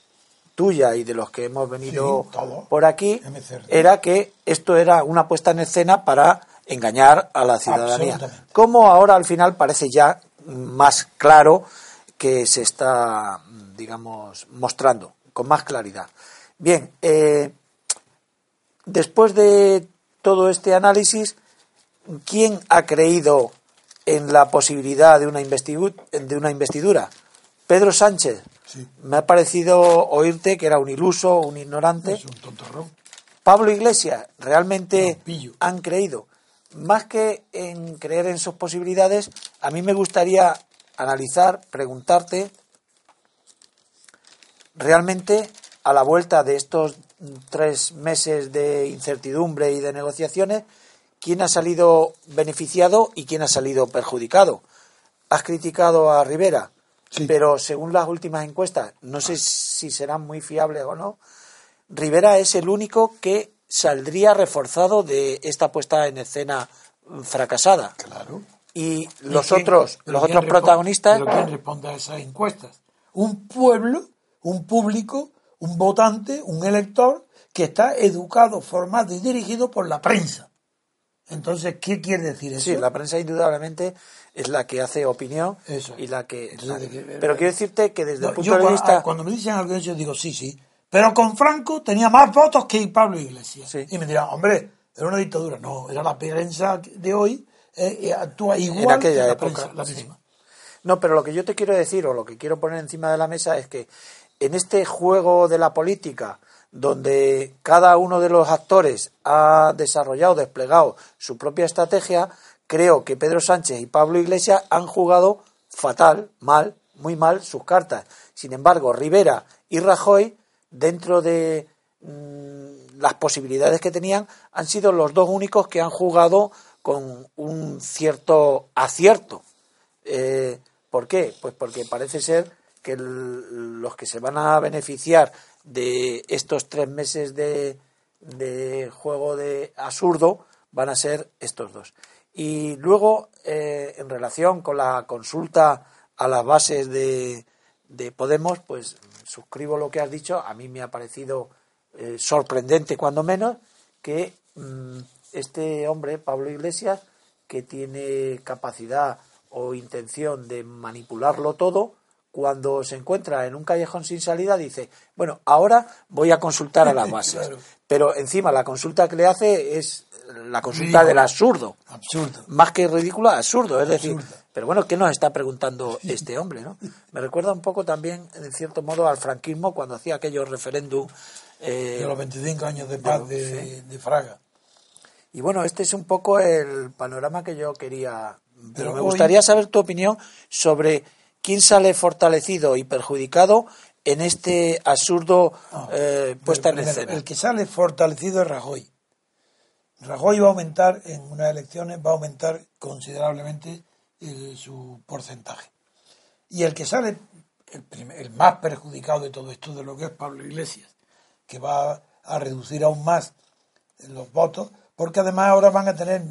tuya y de los que hemos venido Sí, por aquí, era que esto era una puesta en escena para engañar a la ciudadanía. Como ahora al final parece ya más claro que se está, digamos, mostrando con más claridad. Bien, eh, después de todo este análisis, ¿quién ha creído en la posibilidad de una, investigu- de una investidura? Pedro Sánchez. Sí. Me ha parecido oírte que era un iluso, un ignorante. Es un tontorrón. Pablo Iglesias, realmente han creído. Más que en creer en sus posibilidades, a mí me gustaría analizar, preguntarte, realmente a la vuelta de estos tres meses de incertidumbre y de negociaciones, ¿quién ha salido beneficiado y quién ha salido perjudicado? Has criticado a Rivera, Sí. pero según las últimas encuestas, no sé si serán muy fiables o no, Rivera es el único que saldría reforzado de esta puesta en escena fracasada. Claro. Y los ¿Y quién- otros, los otros protagonistas, ¿Pero quién responde a esas encuestas? Un pueblo, un público, un votante, un elector que está educado, formado y dirigido por la prensa. Entonces, ¿qué quiere decir eso? sí, la prensa indudablemente es la que hace opinión Eso. y la que... Entonces, de que- pero quiero decirte que desde No, el punto yo de vista... Cuando me dicen algo yo digo sí, sí. Pero con Franco tenía más votos que Pablo Iglesias. Sí. Y me dirán, hombre, era una dictadura. No, era la prensa de hoy, eh, eh, actúa igual en aquella que la época, prensa, la sí. misma. No, pero lo que yo te quiero decir o lo que quiero poner encima de la mesa es que en este juego de la política, donde cada uno de los actores ha desarrollado, desplegado su propia estrategia, creo que Pedro Sánchez y Pablo Iglesias han jugado fatal, mal, muy mal sus cartas. Sin embargo, Rivera y Rajoy, dentro de mm, las posibilidades que tenían, han sido los dos únicos que han jugado con un cierto acierto. Eh, ¿Por qué? Pues porque parece ser que los que se van a beneficiar de estos tres meses de, de juego de absurdo van a ser estos dos. Y luego, eh, en relación con la consulta a las bases de, de, Podemos, pues suscribo lo que has dicho. A mí me ha parecido eh, sorprendente, cuando menos, que mm, este hombre, Pablo Iglesias, que tiene capacidad o intención de manipularlo todo, cuando se encuentra en un callejón sin salida, dice, bueno, ahora voy a consultar a las bases. Pero encima la consulta que le hace es la consulta del absurdo. Absurdo. Más que ridículo, absurdo. Es decir, pero bueno, ¿qué nos está preguntando este hombre? ¿no? Me recuerda un poco también, en cierto modo, al franquismo cuando hacía aquellos referéndum. Eh, de los 25 años de paz de, Fraga. Y bueno, este es un poco el panorama que yo quería. Pero, me gustaría saber tu opinión sobre quién sale fortalecido y perjudicado en este absurdo ah, eh, puesta en escena. El que sale fortalecido es Rajoy. Rajoy va a aumentar en unas elecciones, va a aumentar considerablemente eh, su porcentaje. Y el que sale, el, más perjudicado de todo esto, de lo que es Pablo Iglesias, que va a reducir aún más los votos, porque además ahora van a tener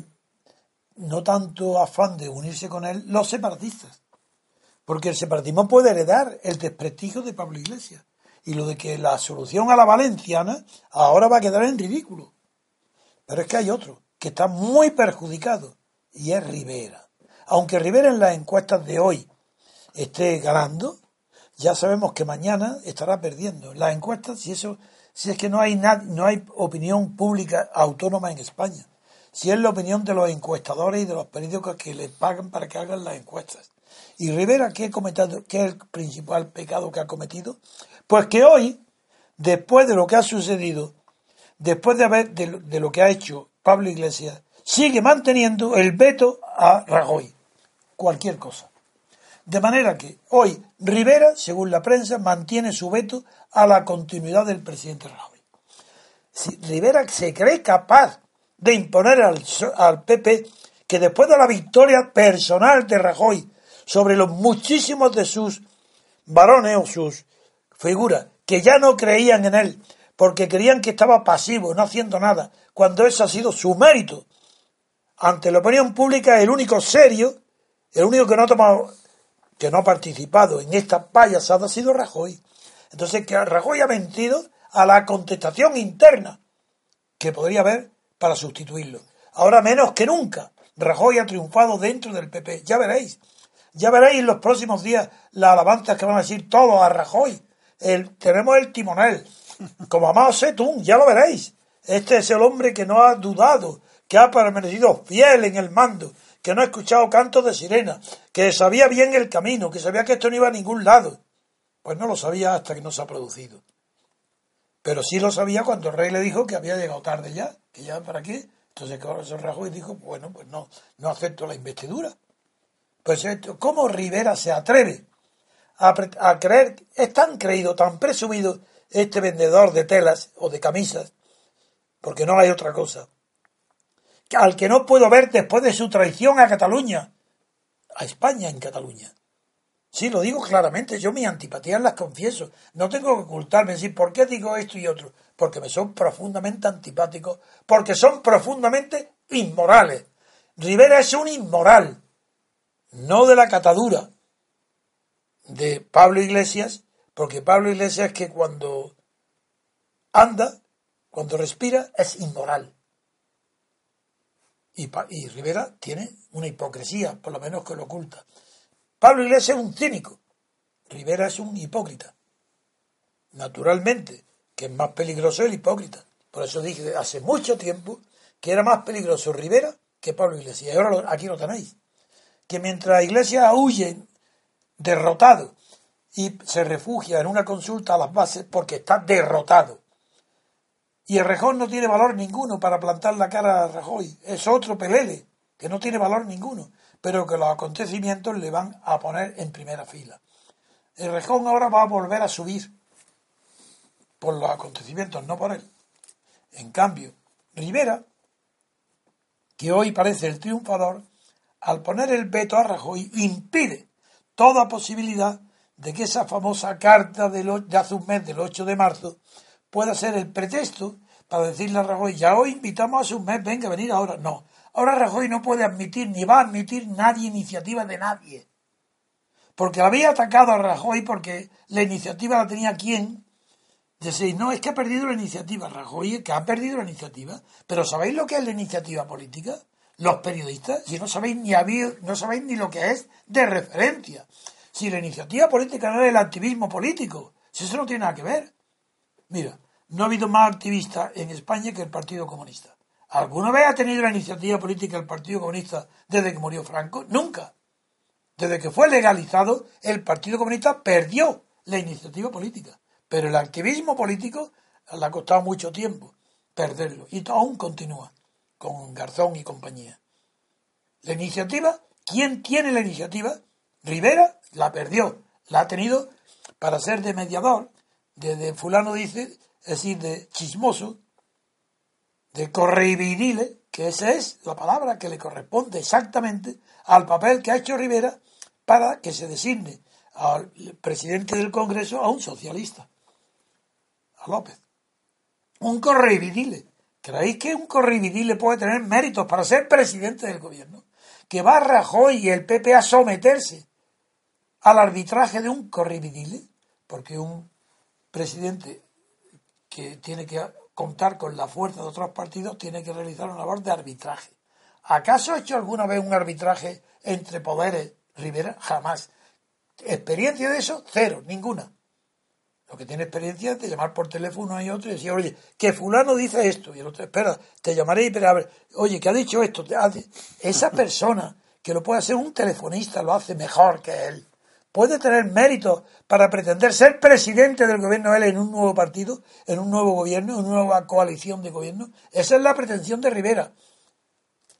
no tanto afán de unirse con él los separatistas, porque el separatismo puede heredar el desprestigio de Pablo Iglesias y lo de que la solución a la valenciana ahora va a quedar en ridículo. Pero es que hay otro que está muy perjudicado y es Rivera. Aunque Rivera en las encuestas de hoy esté ganando, ya sabemos que mañana estará perdiendo. Las encuestas, si eso, si es que no hay no hay opinión pública autónoma en España. Si es la opinión de los encuestadores y de los periódicos que les pagan para que hagan las encuestas. Y Rivera, ¿qué, ha cometido, ¿qué es el principal pecado que ha cometido? Pues que hoy, después de lo que ha sucedido después de, haber, de, lo que ha hecho Pablo Iglesias, sigue manteniendo el veto a Rajoy. Cualquier cosa. De manera que hoy Rivera, según la prensa, mantiene su veto a la continuidad del presidente Rajoy. Si Rivera se cree capaz de imponer al, al PP que después de la victoria personal de Rajoy sobre los muchísimos de sus varones o sus figuras que ya no creían en él porque creían que estaba pasivo, no haciendo nada, cuando eso ha sido su mérito. Ante la opinión pública, el único serio, el único que no ha tomado, que no ha participado en esta payasada ha sido Rajoy. Entonces, que Rajoy ha mentido a la contestación interna que podría haber para sustituirlo. Ahora menos que nunca, Rajoy ha triunfado dentro del PP. Ya veréis. Ya veréis en los próximos días las alabanzas que van a decir todos a Rajoy. El, tenemos el timonel, como Amado Setún, ya lo veréis. Este es el hombre que no ha dudado, que ha permanecido fiel en el mando, que no ha escuchado cantos de sirena, que sabía bien el camino, que sabía que esto no iba a ningún lado. Pues no lo sabía hasta que no se ha producido. Pero sí lo sabía cuando el rey le dijo que había llegado tarde ya, que ya para qué. Entonces se rajó y dijo, bueno, pues no, no acepto la investidura. Pues ¿cómo Rivera se atreve a, a creer, es tan creído, tan presumido, este vendedor de telas o de camisas, porque no hay otra cosa, al que no puedo ver después de su traición a Cataluña, a España en Cataluña. Sí, lo digo claramente, yo mis antipatías las confieso, no tengo que ocultarme, decir, ¿por qué digo esto y otro? Porque me son profundamente antipáticos, porque son profundamente inmorales. Rivera es un inmoral, no de la catadura de Pablo Iglesias, porque Pablo Iglesias que cuando anda, cuando respira, es inmoral. Y, y, Rivera tiene una hipocresía, por lo menos que lo oculta. Pablo Iglesias es un cínico, Rivera es un hipócrita. Naturalmente, que es más peligroso el hipócrita. Por eso dije hace mucho tiempo que era más peligroso Rivera que Pablo Iglesias. Y ahora aquí lo tenéis. Que mientras Iglesias huye derrotado y se refugia en una consulta a las bases porque está derrotado. Y el Rejón no tiene valor ninguno para plantar la cara a Rajoy. Es otro pelele, que no tiene valor ninguno, pero que los acontecimientos le van a poner en primera fila. El Rejón ahora va a volver a subir por los acontecimientos, no por él. En cambio, Rivera, que hoy parece el triunfador, al poner el veto a Rajoy, impide toda posibilidad de que esa famosa carta de, hace un mes, del 8 de marzo, pueda ser el pretexto para decirle a Rajoy, ya hoy invitamos un mes, venga, venir ahora. No, ahora Rajoy no puede admitir, ni va a admitir nadie iniciativa de nadie. Porque había atacado a Rajoy porque la iniciativa la tenía quién. Decís, no, es que ha perdido la iniciativa. Rajoy, que ha perdido la iniciativa. Pero ¿sabéis lo que es la iniciativa política? Los periodistas, si no sabéis ni, no sabéis ni lo que es de referencia. Si la iniciativa política no es el activismo político, si eso no tiene nada que ver. Mira, no ha habido más activistas en España que el Partido Comunista. ¿Alguna vez ha tenido la iniciativa política el Partido Comunista desde que murió Franco? Nunca. Desde que fue legalizado, el Partido Comunista perdió la iniciativa política. Pero el activismo político le ha costado mucho tiempo perderlo. Y aún continúa con Garzón y compañía. La iniciativa, ¿quién tiene la iniciativa? Rivera la perdió, la ha tenido para ser de mediador, de, fulano dice, es decir, de chismoso, de correvidile, que esa es la palabra que le corresponde exactamente al papel que ha hecho Rivera para que se designe al presidente del Congreso a un socialista, a López. Un correvidile. ¿Creéis que un correvidile puede tener méritos para ser presidente del gobierno? Que va Rajoy y el PP a someterse al arbitraje de un corrividile, porque un presidente que tiene que contar con la fuerza de otros partidos tiene que realizar una labor de arbitraje. ¿Acaso ha hecho alguna vez un arbitraje entre poderes Rivera? Jamás. ¿Experiencia de eso? Cero, ninguna. Lo que tiene experiencia de llamar por teléfono y otro y decir, oye, que fulano dice esto. Y el otro, espera, te llamaré y pero a ver, oye, que ha dicho esto. Esa persona que lo puede hacer un telefonista lo hace mejor que él puede tener mérito para pretender ser presidente del gobierno él en un nuevo partido, en un nuevo gobierno, en una nueva coalición de gobierno. Esa es la pretensión de Rivera.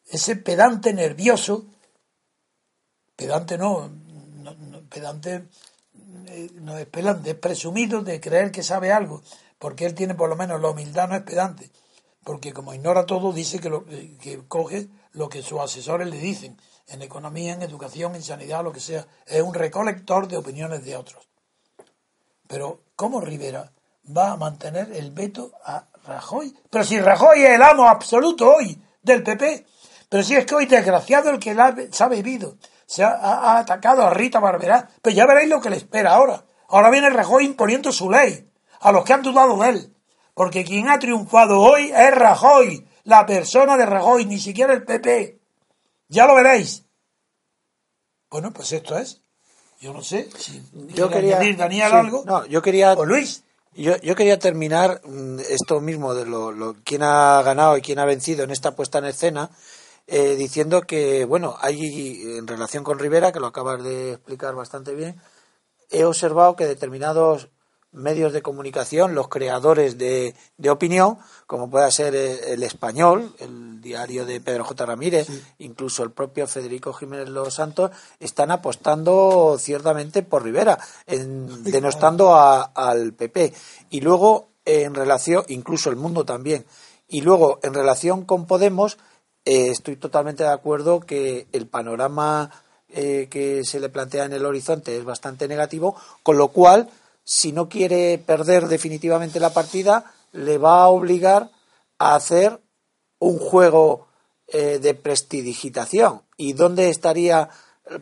Ese pedante nervioso, pedante no, pedante eh, no es pedante, es presumido de creer que sabe algo, porque él tiene por lo menos la humildad, no es pedante, porque como ignora todo, dice que, lo, que coge lo que sus asesores le dicen en economía, en educación, en sanidad, lo que sea. Es un recolector de opiniones de otros. Pero, ¿cómo Rivera va a mantener el veto a Rajoy? Pero si Rajoy es el amo absoluto hoy del PP. Pero si es que hoy, desgraciado, el que se ha vivido, se ha, atacado a Rita Barberá. Pero ya veréis lo que le espera ahora. Ahora viene Rajoy imponiendo su ley a los que han dudado de él. Porque quien ha triunfado hoy es Rajoy, la persona de Rajoy, ni siquiera el PP. Ya lo veréis. Bueno, pues esto es. Yo no sé si yo quería Daniel algo. No, yo quería. O Luis. Yo, yo quería terminar mm, esto mismo de lo, lo, quién ha ganado y quién ha vencido en esta puesta en escena, eh, diciendo que, bueno, hay en relación con Rivera, que lo acabas de explicar bastante bien, he observado que determinados medios de comunicación, los creadores de, de opinión, como pueda ser el, Español, el diario de Pedro J. Ramírez, incluso el propio Federico Jiménez Los Santos, están apostando ciertamente por Rivera, denostando al PP. Y luego, en relación, incluso el mundo también, y luego, en relación con Podemos, eh, estoy totalmente de acuerdo que el panorama eh, que se le plantea en el horizonte es bastante negativo, con lo cual si no quiere perder definitivamente la partida, le va a obligar a hacer un juego eh, de prestidigitación. ¿Y dónde estaría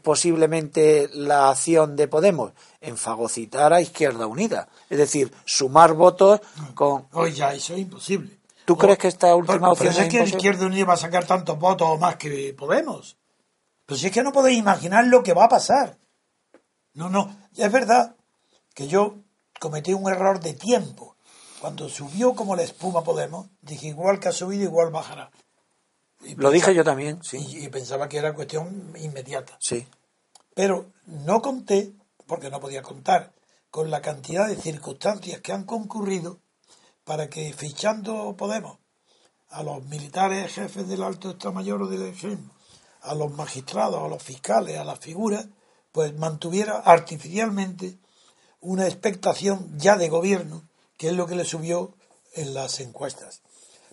posiblemente la acción de Podemos? En fagocitar a Izquierda Unida. Es decir, sumar votos con. Oye, eso es imposible. ¿Tú crees que esta última opción es, que Izquierda Unida va a sacar tantos votos o más que Podemos? Pero si es que no podéis imaginar lo que va a pasar. No, no, es verdad que yo cometí un error de tiempo. Cuando subió como la espuma Podemos, dije igual que ha subido, igual bajará. Lo dije yo también, sí. Y, pensaba que era cuestión inmediata. Sí. Pero no conté, porque no podía contar, con la cantidad de circunstancias que han concurrido para que fichando Podemos a los militares jefes del alto Estado Mayor o del ejército, a los magistrados, a los fiscales, a las figuras, pues mantuviera artificialmente una expectación ya de gobierno, que es lo que le subió en las encuestas.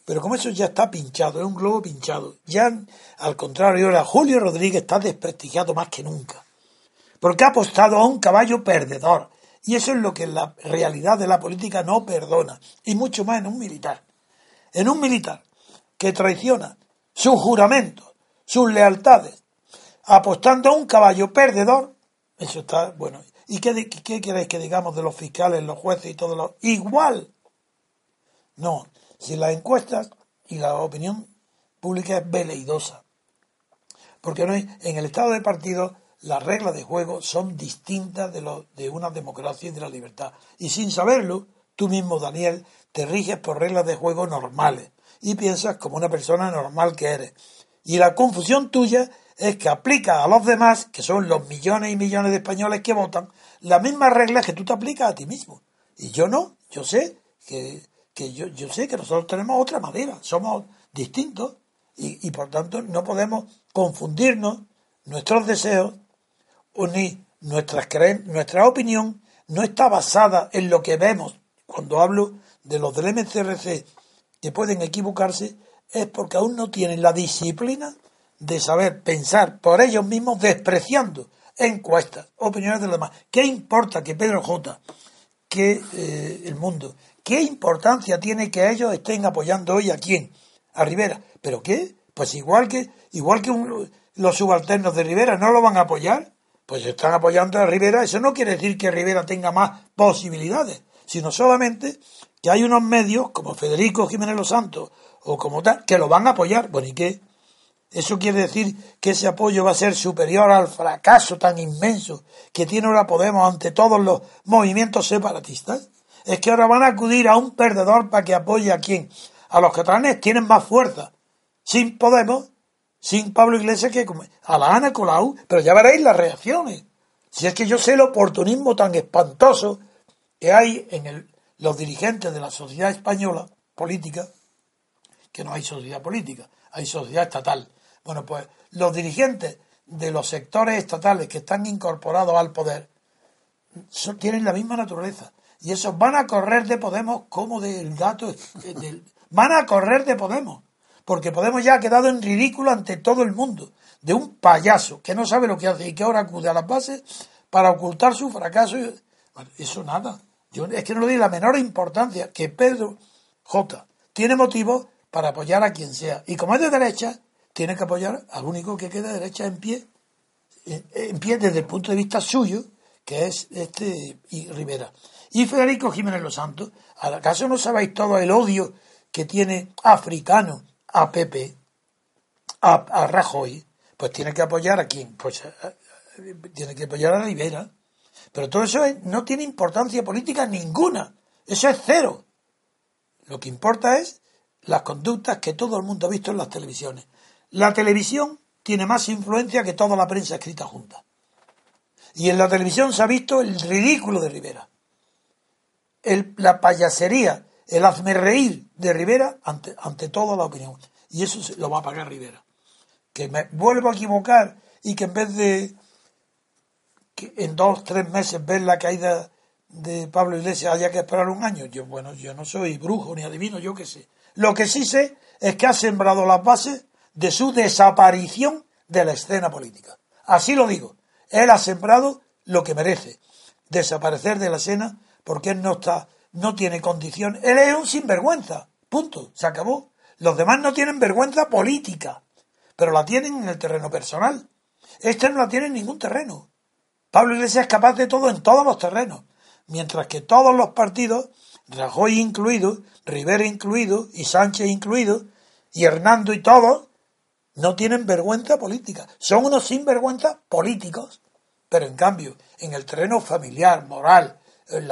Pero como eso ya está pinchado, es un globo pinchado, ya al contrario, ahora Julio Rodríguez está desprestigiado más que nunca, porque ha apostado a un caballo perdedor, y eso es lo que la realidad de la política no perdona, y mucho más en un militar. En un militar que traiciona sus juramentos, sus lealtades, apostando a un caballo perdedor, eso está, bueno, ¿y qué, queréis que digamos de los fiscales, los jueces y todo lo igual? No, si las encuestas y la opinión pública es veleidosa, porque no hay, en el estado de partido las reglas de juego son distintas de, lo, de una democracia y de la libertad. Y sin saberlo, tú mismo, Daniel, te riges por reglas de juego normales y piensas como una persona normal que eres. Y la confusión tuya es que aplica a los demás, que son los millones y millones de españoles que votan, las mismas reglas que tú te aplicas a ti mismo. Y yo no, yo sé que, que yo, yo sé que nosotros tenemos otra manera, somos distintos y por tanto no podemos confundirnos nuestros deseos ni nuestras nuestra opinión no está basada en lo que vemos. Cuando hablo de los del MCRC que pueden equivocarse, es porque aún no tienen la disciplina de saber pensar por ellos mismos despreciando encuestas, opiniones de los demás. ¿Qué importa que Pedro J, que eh, el mundo, qué importancia tiene que ellos estén apoyando hoy a quién? A Rivera. ¿Pero qué? Pues igual que, igual que los subalternos de Rivera no lo van a apoyar, pues están apoyando a Rivera. Eso no quiere decir que Rivera tenga más posibilidades, sino solamente que hay unos medios como Federico Jiménez Los Santos o como tal que lo van a apoyar. Bueno, ¿y qué? Eso quiere decir que ese apoyo va a ser superior al fracaso tan inmenso que tiene ahora Podemos ante todos los movimientos separatistas. Es que ahora van a acudir a un perdedor para que apoye a quién. A los catalanes tienen más fuerza. Sin Podemos, sin Pablo Iglesias, que a la Ana Colau, pero ya veréis las reacciones. Si es que yo sé el oportunismo tan espantoso que hay en el, los dirigentes de la sociedad española política, que no hay sociedad política, hay sociedad estatal. Bueno, pues los dirigentes de los sectores estatales que están incorporados al poder tienen la misma naturaleza. Y esos van a correr de Podemos como del gato. van a correr de Podemos. Porque Podemos ya ha quedado en ridículo ante todo el mundo. De un payaso que no sabe lo que hace y que ahora acude a las bases para ocultar su fracaso. eso nada. Yo es que no le doy la menor importancia que Pedro J. tiene motivos para apoyar a quien sea. Y como es de derecha, tiene que apoyar al único que queda de derecha en pie, en pie desde el punto de vista suyo, que es este y Rivera. Y Federico Jiménez Los Santos, ¿acaso no sabéis todo el odio que tiene africano a Pepe, a, a Rajoy? Pues tiene que apoyar a quién? Pues tiene que apoyar a Rivera. Pero todo eso no tiene importancia política ninguna. Eso es cero. Lo que importa es las conductas que todo el mundo ha visto en las televisiones. La televisión tiene más influencia que toda la prensa escrita junta. Y en la televisión se ha visto el ridículo de Rivera. la payasería, el hazme reír de Rivera ante, ante toda la opinión. Y eso lo va a pagar Rivera. Que me vuelvo a equivocar y que en vez de en dos, tres meses ver la caída de Pablo Iglesias haya que esperar un año. Yo, bueno, yo no soy brujo ni adivino, yo qué sé. Lo que sí sé es que ha sembrado las bases de su desaparición de la escena política. Así lo digo. Él ha sembrado lo que merece. Desaparecer de la escena porque él no está, no tiene condición. Él es un sinvergüenza. Punto. Se acabó. Los demás no tienen vergüenza política, pero la tienen en el terreno personal. Este no la tiene en ningún terreno. Pablo Iglesias es capaz de todo en todos los terrenos, mientras que todos los partidos, Rajoy incluido, Rivera incluido, y Sánchez incluido, y Hernando y todos, no tienen vergüenza política. Son unos sinvergüenzas políticos. Pero en cambio, en el terreno familiar, moral, en,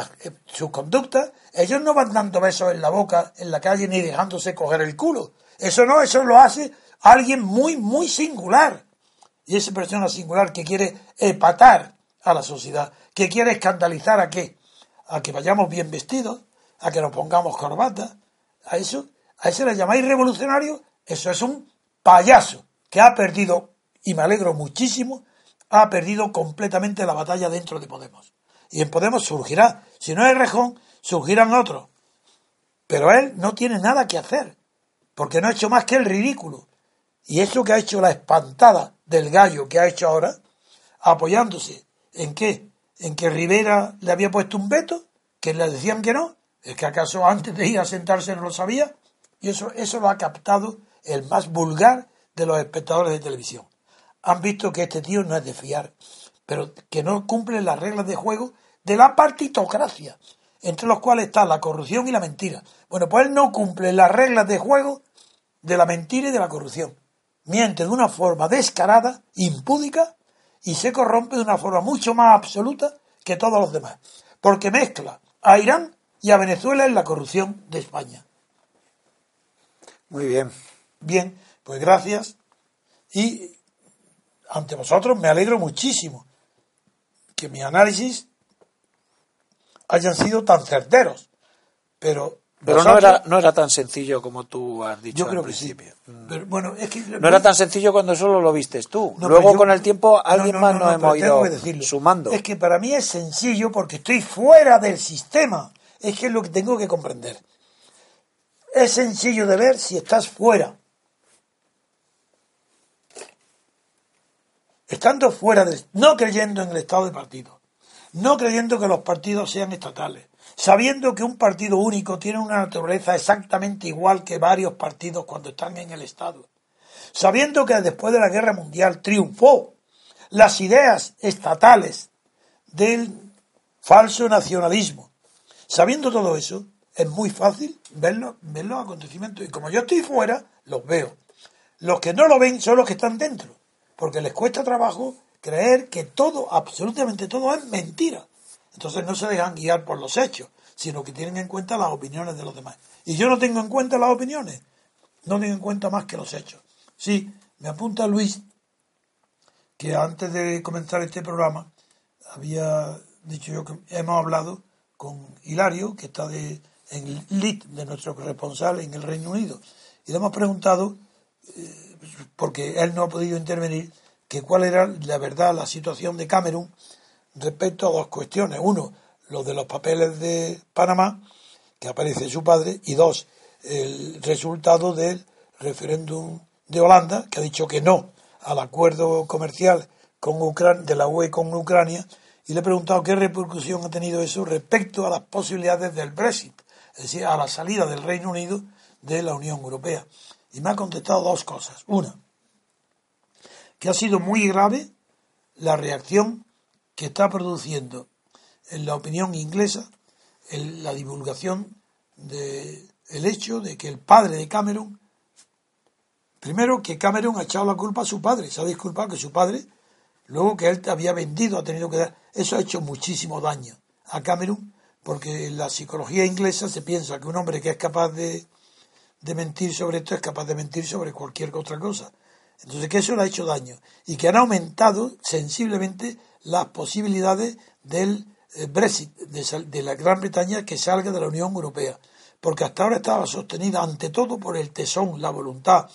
sus conductas, ellos no van dando besos en la boca, en la calle, ni dejándose coger el culo. Eso no, eso lo hace alguien muy, muy singular. Y esa persona singular que quiere epatar a la sociedad, que quiere escandalizar a qué? A que vayamos bien vestidos, a que nos pongamos corbata, a eso, a ese le llamáis revolucionario, eso es un payaso que ha perdido, y me alegro muchísimo, ha perdido completamente la batalla dentro de Podemos. Y en Podemos surgirá. Si no es Rejón, surgirán otros. Pero él no tiene nada que hacer, porque no ha hecho más que el ridículo. Y eso que ha hecho la espantada del gallo que ha hecho ahora, apoyándose en qué? En que Rivera le había puesto un veto, que le decían que no, es que acaso antes de ir a sentarse no lo sabía, y eso, eso lo ha captado el más vulgar de los espectadores de televisión. Han visto que este tío no es de fiar, pero que no cumple las reglas de juego de la partitocracia, entre los cuales está la corrupción y la mentira. Bueno, pues él no cumple las reglas de juego de la mentira y de la corrupción. Miente de una forma descarada, impúdica, y se corrompe de una forma mucho más absoluta que todos los demás. Porque mezcla a Irán y a Venezuela en la corrupción de España. Muy bien. Bien, pues gracias. Y ante vosotros me alegro muchísimo que mi análisis hayan sido tan certeros. Pero, pero no, era, no era tan sencillo como tú has dicho. Yo creo al que sí. principio. Pero, bueno, es que, No era tan sencillo cuando solo lo vistes tú. No, Luego yo- con el tiempo alguien No, más no, nos no, hemos ido sumando. Es que para mí es sencillo porque estoy fuera del sistema. Es que es lo que tengo que comprender. Es sencillo de ver si estás fuera. Estando fuera. No creyendo en el estado de partido. No creyendo que los partidos sean estatales. Sabiendo que un partido único tiene una naturaleza exactamente igual que varios partidos cuando están en el Estado sabiendo que después de la guerra mundial triunfó las ideas estatales del falso nacionalismo. Sabiendo todo eso, es muy fácil verlo, ver los acontecimientos. Y como yo estoy fuera, los veo. Los que no lo ven son los que están dentro, porque les cuesta trabajo creer que todo, absolutamente todo, es mentira. Entonces no se dejan guiar por los hechos, sino que tienen en cuenta las opiniones de los demás. Y yo no tengo en cuenta las opiniones, no tengo en cuenta más que los hechos. Sí, me apunta Luis que antes de comenzar este programa había dicho yo que hemos hablado con Hilario, que está de, en lead de nuestro corresponsal en el Reino Unido, y le hemos preguntado, eh, porque él no ha podido intervenir, que cuál era la verdad, la situación de Camerún respecto a dos cuestiones. Uno, lo de los papeles de Panamá, que aparece su padre, y dos, el resultado del referéndum de Holanda, que ha dicho que no al acuerdo comercial con de la UE con Ucrania, y le he preguntado qué repercusión ha tenido eso respecto a las posibilidades del Brexit, es decir, a la salida del Reino Unido de la Unión Europea. Y me ha contestado dos cosas. Una, que ha sido muy grave la reacción que está produciendo en la opinión inglesa el- la divulgación del hecho de que el padre de Cameron Primero que Cameron ha echado la culpa a su padre, se ha disculpado que su padre, luego que él había vendido, ha tenido que dar. Eso ha hecho muchísimo daño a Cameron, porque en la psicología inglesa se piensa que un hombre que es capaz de, de mentir sobre esto es capaz de mentir sobre cualquier otra cosa. Entonces que eso le ha hecho daño y que han aumentado sensiblemente las posibilidades del eh, Brexit, de, la Gran Bretaña que salga de la Unión Europea. Porque hasta ahora estaba sostenida ante todo por el tesón, la voluntad,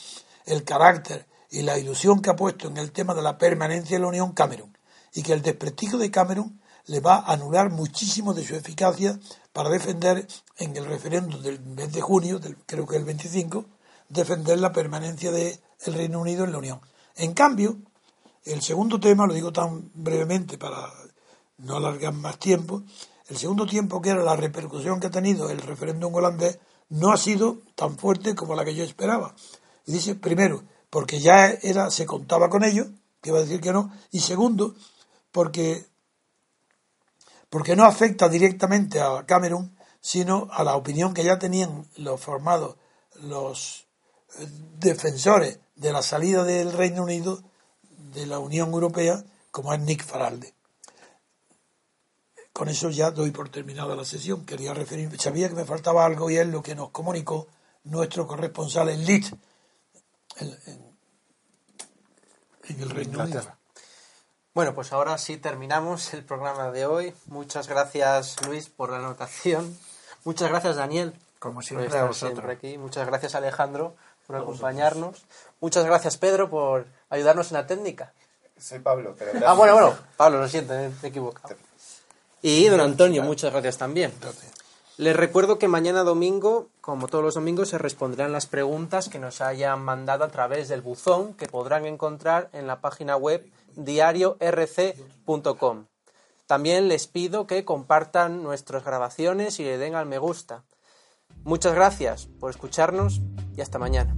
el carácter y la ilusión que ha puesto en el tema de la permanencia de la Unión Cameron. Y que el desprestigio de Cameron le va a anular muchísimo de su eficacia para defender en el referéndum del mes de junio, del, creo que el 25, defender la permanencia del Reino Unido en la Unión. En cambio, el segundo tema, lo digo tan brevemente para no alargar más tiempo, el segundo tiempo que era la repercusión que ha tenido el referéndum holandés no ha sido tan fuerte como la que yo esperaba. Dice, primero, porque ya era, se contaba con ello, que iba a decir que no, y segundo, porque, porque no afecta directamente a Cameron, sino a la opinión que ya tenían los formados, los eh, defensores de la salida del Reino Unido de la Unión Europea, como es Nick Faralde. Con eso ya doy por terminada la sesión. Quería referirme, sabía que me faltaba algo y es lo que nos comunicó nuestro corresponsal en Leeds, en, el Reino Unido. Bueno, pues ahora sí terminamos el programa de hoy. Muchas gracias Luis por la anotación. Muchas gracias Daniel Como por siempre, estar vosotros. siempre aquí. Muchas gracias Alejandro por acompañarnos. Muchas gracias Pedro por ayudarnos en la técnica. Soy Pablo, pero Ah, bueno, bueno, Pablo, lo siento, eh, me he equivocado. Y don Antonio, muchas gracias también. Les recuerdo que mañana domingo, como todos los domingos, se responderán las preguntas que nos hayan mandado a través del buzón que podrán encontrar en la página web diariorc.com. También les pido que compartan nuestras grabaciones y le den al me gusta. Muchas gracias por escucharnos y hasta mañana.